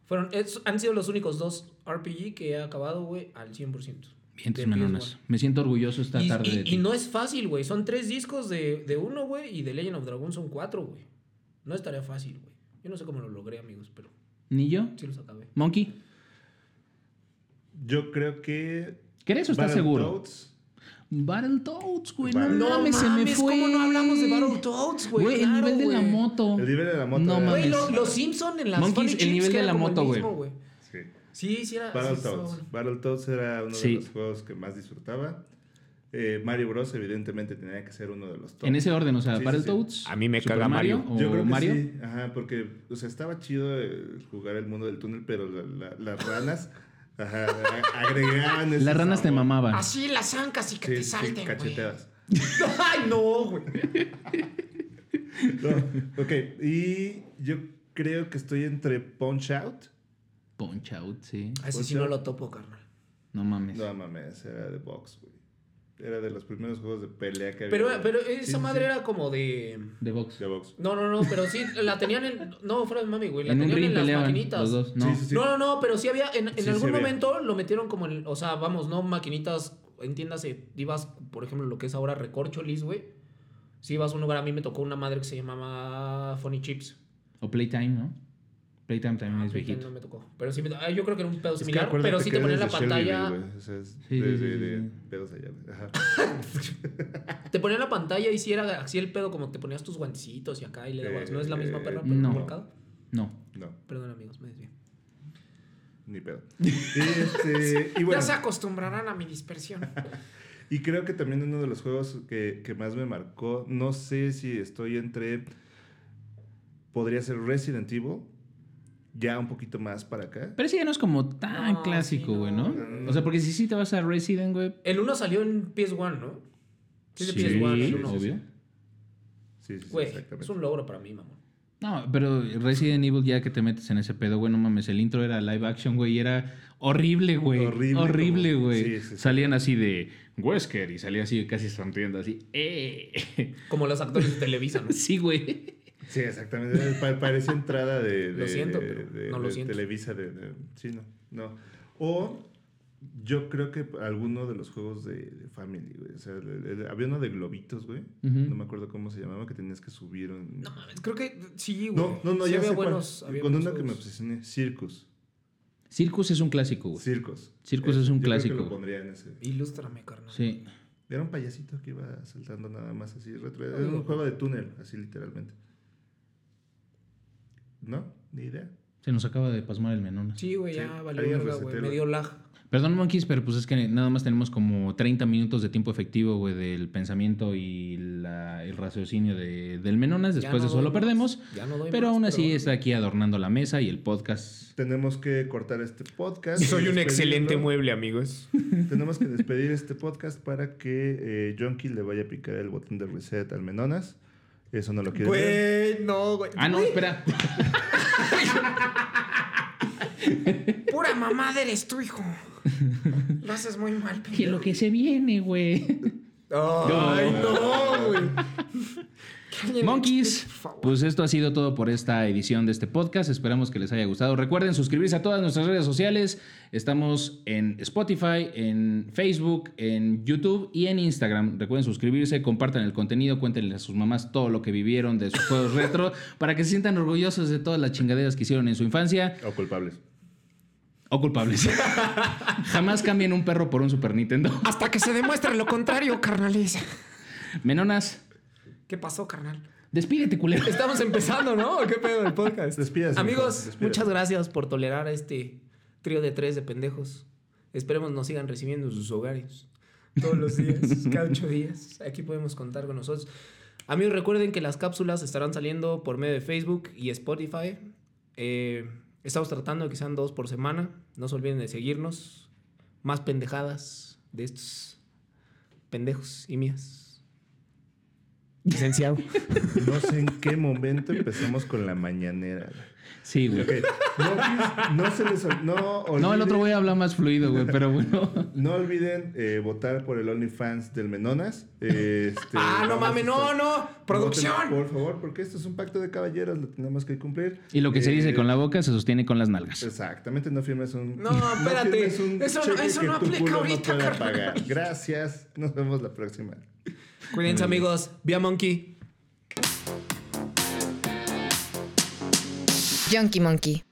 Fueron, es- han sido los únicos dos RPG que he acabado, güey, al 100%. Bien, tus menonas. PS1. Me siento orgulloso esta Y, tarde y- de y ti. no es fácil, güey. Son tres discos de, de uno, güey, y de Legend of Dragoon son cuatro, güey. No es tarea fácil, güey. Yo no sé cómo lo logré, amigos, pero ¿Ni yo? sí los acabé. Monkey, Yo creo que. ¿crees o estás seguro? Battletoads, Battletoads, güey. No, Battle- mames, se me fue. ¿cómo no hablamos de Battletoads, güey? Güey, el Claro, nivel de la moto. El nivel de la moto. No mames. Güey, lo- los Simpson en las Monkeys, Funny el Chips, nivel de la el moto, güey. Sí. Sí, sí era. sí, Battletoads. estaba- Battletoads era uno Sí. de los juegos que más disfrutaba. Eh, Mario Bros. evidentemente tenía que ser uno de los top. En ese orden, o sea, Sí, sí, Battletoads. A mí me Super caga Mario. Mario. O Yo creo que Mario. sí, ajá, porque, o sea, estaba chido eh, jugar el mundo del túnel, pero la- la- las ranas, ajá, agregaban Las ranas te mamaban. Así las zancas y que Sí, te sí, salten, cacheteadas. Ay, no, güey. No, ok, y yo creo que estoy entre Punch Out. Punch Out, sí. Ese sí no lo topo, carnal. No mames. No mames, era de box, güey. Era de los primeros juegos de pelea que había. Pero, esa sí, madre sí. era como de. De box. De box. No, no, no, pero sí, la tenían en. No, fuera de mami, güey. La En tenían en las peleaban maquinitas. los dos. No. Sí, sí, sí. No, no, no, pero sí había. En, en Sí, sí algún había. momento lo metieron como en. O sea, vamos, no maquinitas. Entiéndase, ibas, por ejemplo, lo que es ahora Recorcholis, güey. Si ibas a un lugar, a mí me tocó una madre que se llamaba Funny Chips. O Playtime, ¿no? Playtime también Ah, es Playtime viejito. No me tocó. Pero sí, me, ah, yo creo que era un pedo Es similar. pero sí te ponían la pantalla. O sea, Sí, de, sí, de- de pedos allá. Ajá. Te ponían la pantalla y si era así el pedo, como te ponías tus guantecitos y acá y le dabas. ¿No es la misma perra, pero no. marcado? No. No, Perdón, amigos, me desvié. ni pedo. Este, y bueno, Ya se acostumbrarán a mi dispersión. y creo que también uno de los juegos que, que más me marcó, no sé si estoy entre. Podría ser Resident Evil, ya un poquito más para acá. Pero ese ya no es como tan No, clásico, sí, güey, no. ¿no? No, no, no. O sea, porque si sí te vas a Resident, güey. El 1 salió en PS1, ¿no? Sí, es de Sí, PS1, el uno. obvio. Sí, sí, sí, Güey, exactamente. es un logro para mí, mamón. No, pero Resident Evil ya que te metes en ese pedo, güey, no mames, el intro era live action, güey, y era horrible, güey. Horrible Horrible, como- güey. sí, sí, sí. Salían así de Wesker y salía así casi sonriendo así. ¡Eh! Como los actores de Televisa, ¿no? Sí, güey. Sí, exactamente. Pa- Parecía entrada de, Lo siento, de- pero de- no lo de siento. Televisa. De, de- sí, no, no. O yo creo que alguno de los juegos de, de Family, güey. O sea, había uno de globitos, güey. No me acuerdo cómo se llamaba, que tenías que subir un... No mames, creo que sí, güey. No, no, no, Sí ya había sé cuál. buenos, había Con uno que me obsesioné, Circus. Circus es un clásico, güey. Circus. Circus es un yo creo que clásico. lo pondría en ese. Ilústrame, carnal. Sí. Era un payasito que iba saltando nada más así. retro- Era un juego de túnel, así literalmente. ¿No? Ni idea. Se nos acaba de pasmar el menón. Sí, güey, Sí, ya valió verga, güey. Me dio lag. Perdón, Monkeys, pero pues es que nada más tenemos como 30 minutos de tiempo efectivo, güey, del pensamiento y la- el raciocinio de, del Menonas. Después no de eso lo más. perdemos. Ya no doy Pero más, aún así pero- está aquí adornando la mesa y el podcast. Tenemos que cortar este podcast. Soy un excelente mueble, amigos. Tenemos que despedir este podcast para que eh, Jonky le vaya a picar el botón de reset al Menonas. Eso no lo quiere ver. Güey, no, güey. Ah, no, espera. Pura mamada eres tú, hijo. Lo haces muy mal, Que pendejo. lo que se viene, güey. Ay, no, güey. Monkeys, pues esto ha sido todo por esta edición de este podcast. Esperamos que les haya gustado. Recuerden suscribirse a todas nuestras redes sociales. Estamos en Spotify, en Facebook, en YouTube y en Instagram. Recuerden suscribirse, compartan el contenido, cuéntenle a sus mamás todo lo que vivieron de sus juegos retro para que se sientan orgullosos de todas las chingaderas que hicieron en su infancia O culpables. o culpables. Jamás cambien un perro por un Super Nintendo. Hasta que se demuestre lo contrario, carnales. Menonas, ¿Qué pasó, carnal? despídete, culero. Estamos empezando, ¿no? ¿Qué pedo del podcast? Despídase, Amigos, muchas gracias por tolerar a este trío de tres de pendejos. Esperemos nos sigan recibiendo en sus hogares todos los días, cada ocho días. Aquí podemos contar con nosotros. Amigos, recuerden que las cápsulas estarán saliendo por medio de Facebook y Spotify. Eh, estamos tratando de que sean dos por semana. No se olviden de seguirnos. Más pendejadas de estos pendejos y mías. Licenciado. No sé en qué momento empezamos con la mañanera. güey. Sí, güey. Ok, No, se les no No, el olviden- otro voy a hablar más fluido, güey, pero bueno. No olviden eh, votar por el OnlyFans del Menonas. Este, ah, no mames, no, no. Producción. Voten, por favor, porque esto es un pacto de caballeros, lo tenemos que cumplir. Y lo que se Eh, dice con la boca se sostiene con las nalgas. Exactamente, no firmes un. No, espérate, firmes un eso no- eso que no aplica ahorita, no pueda carnal. pagar. Gracias. Nos vemos la próxima. Cuídense, amigos. Vía Monkey. Junkie Monkey.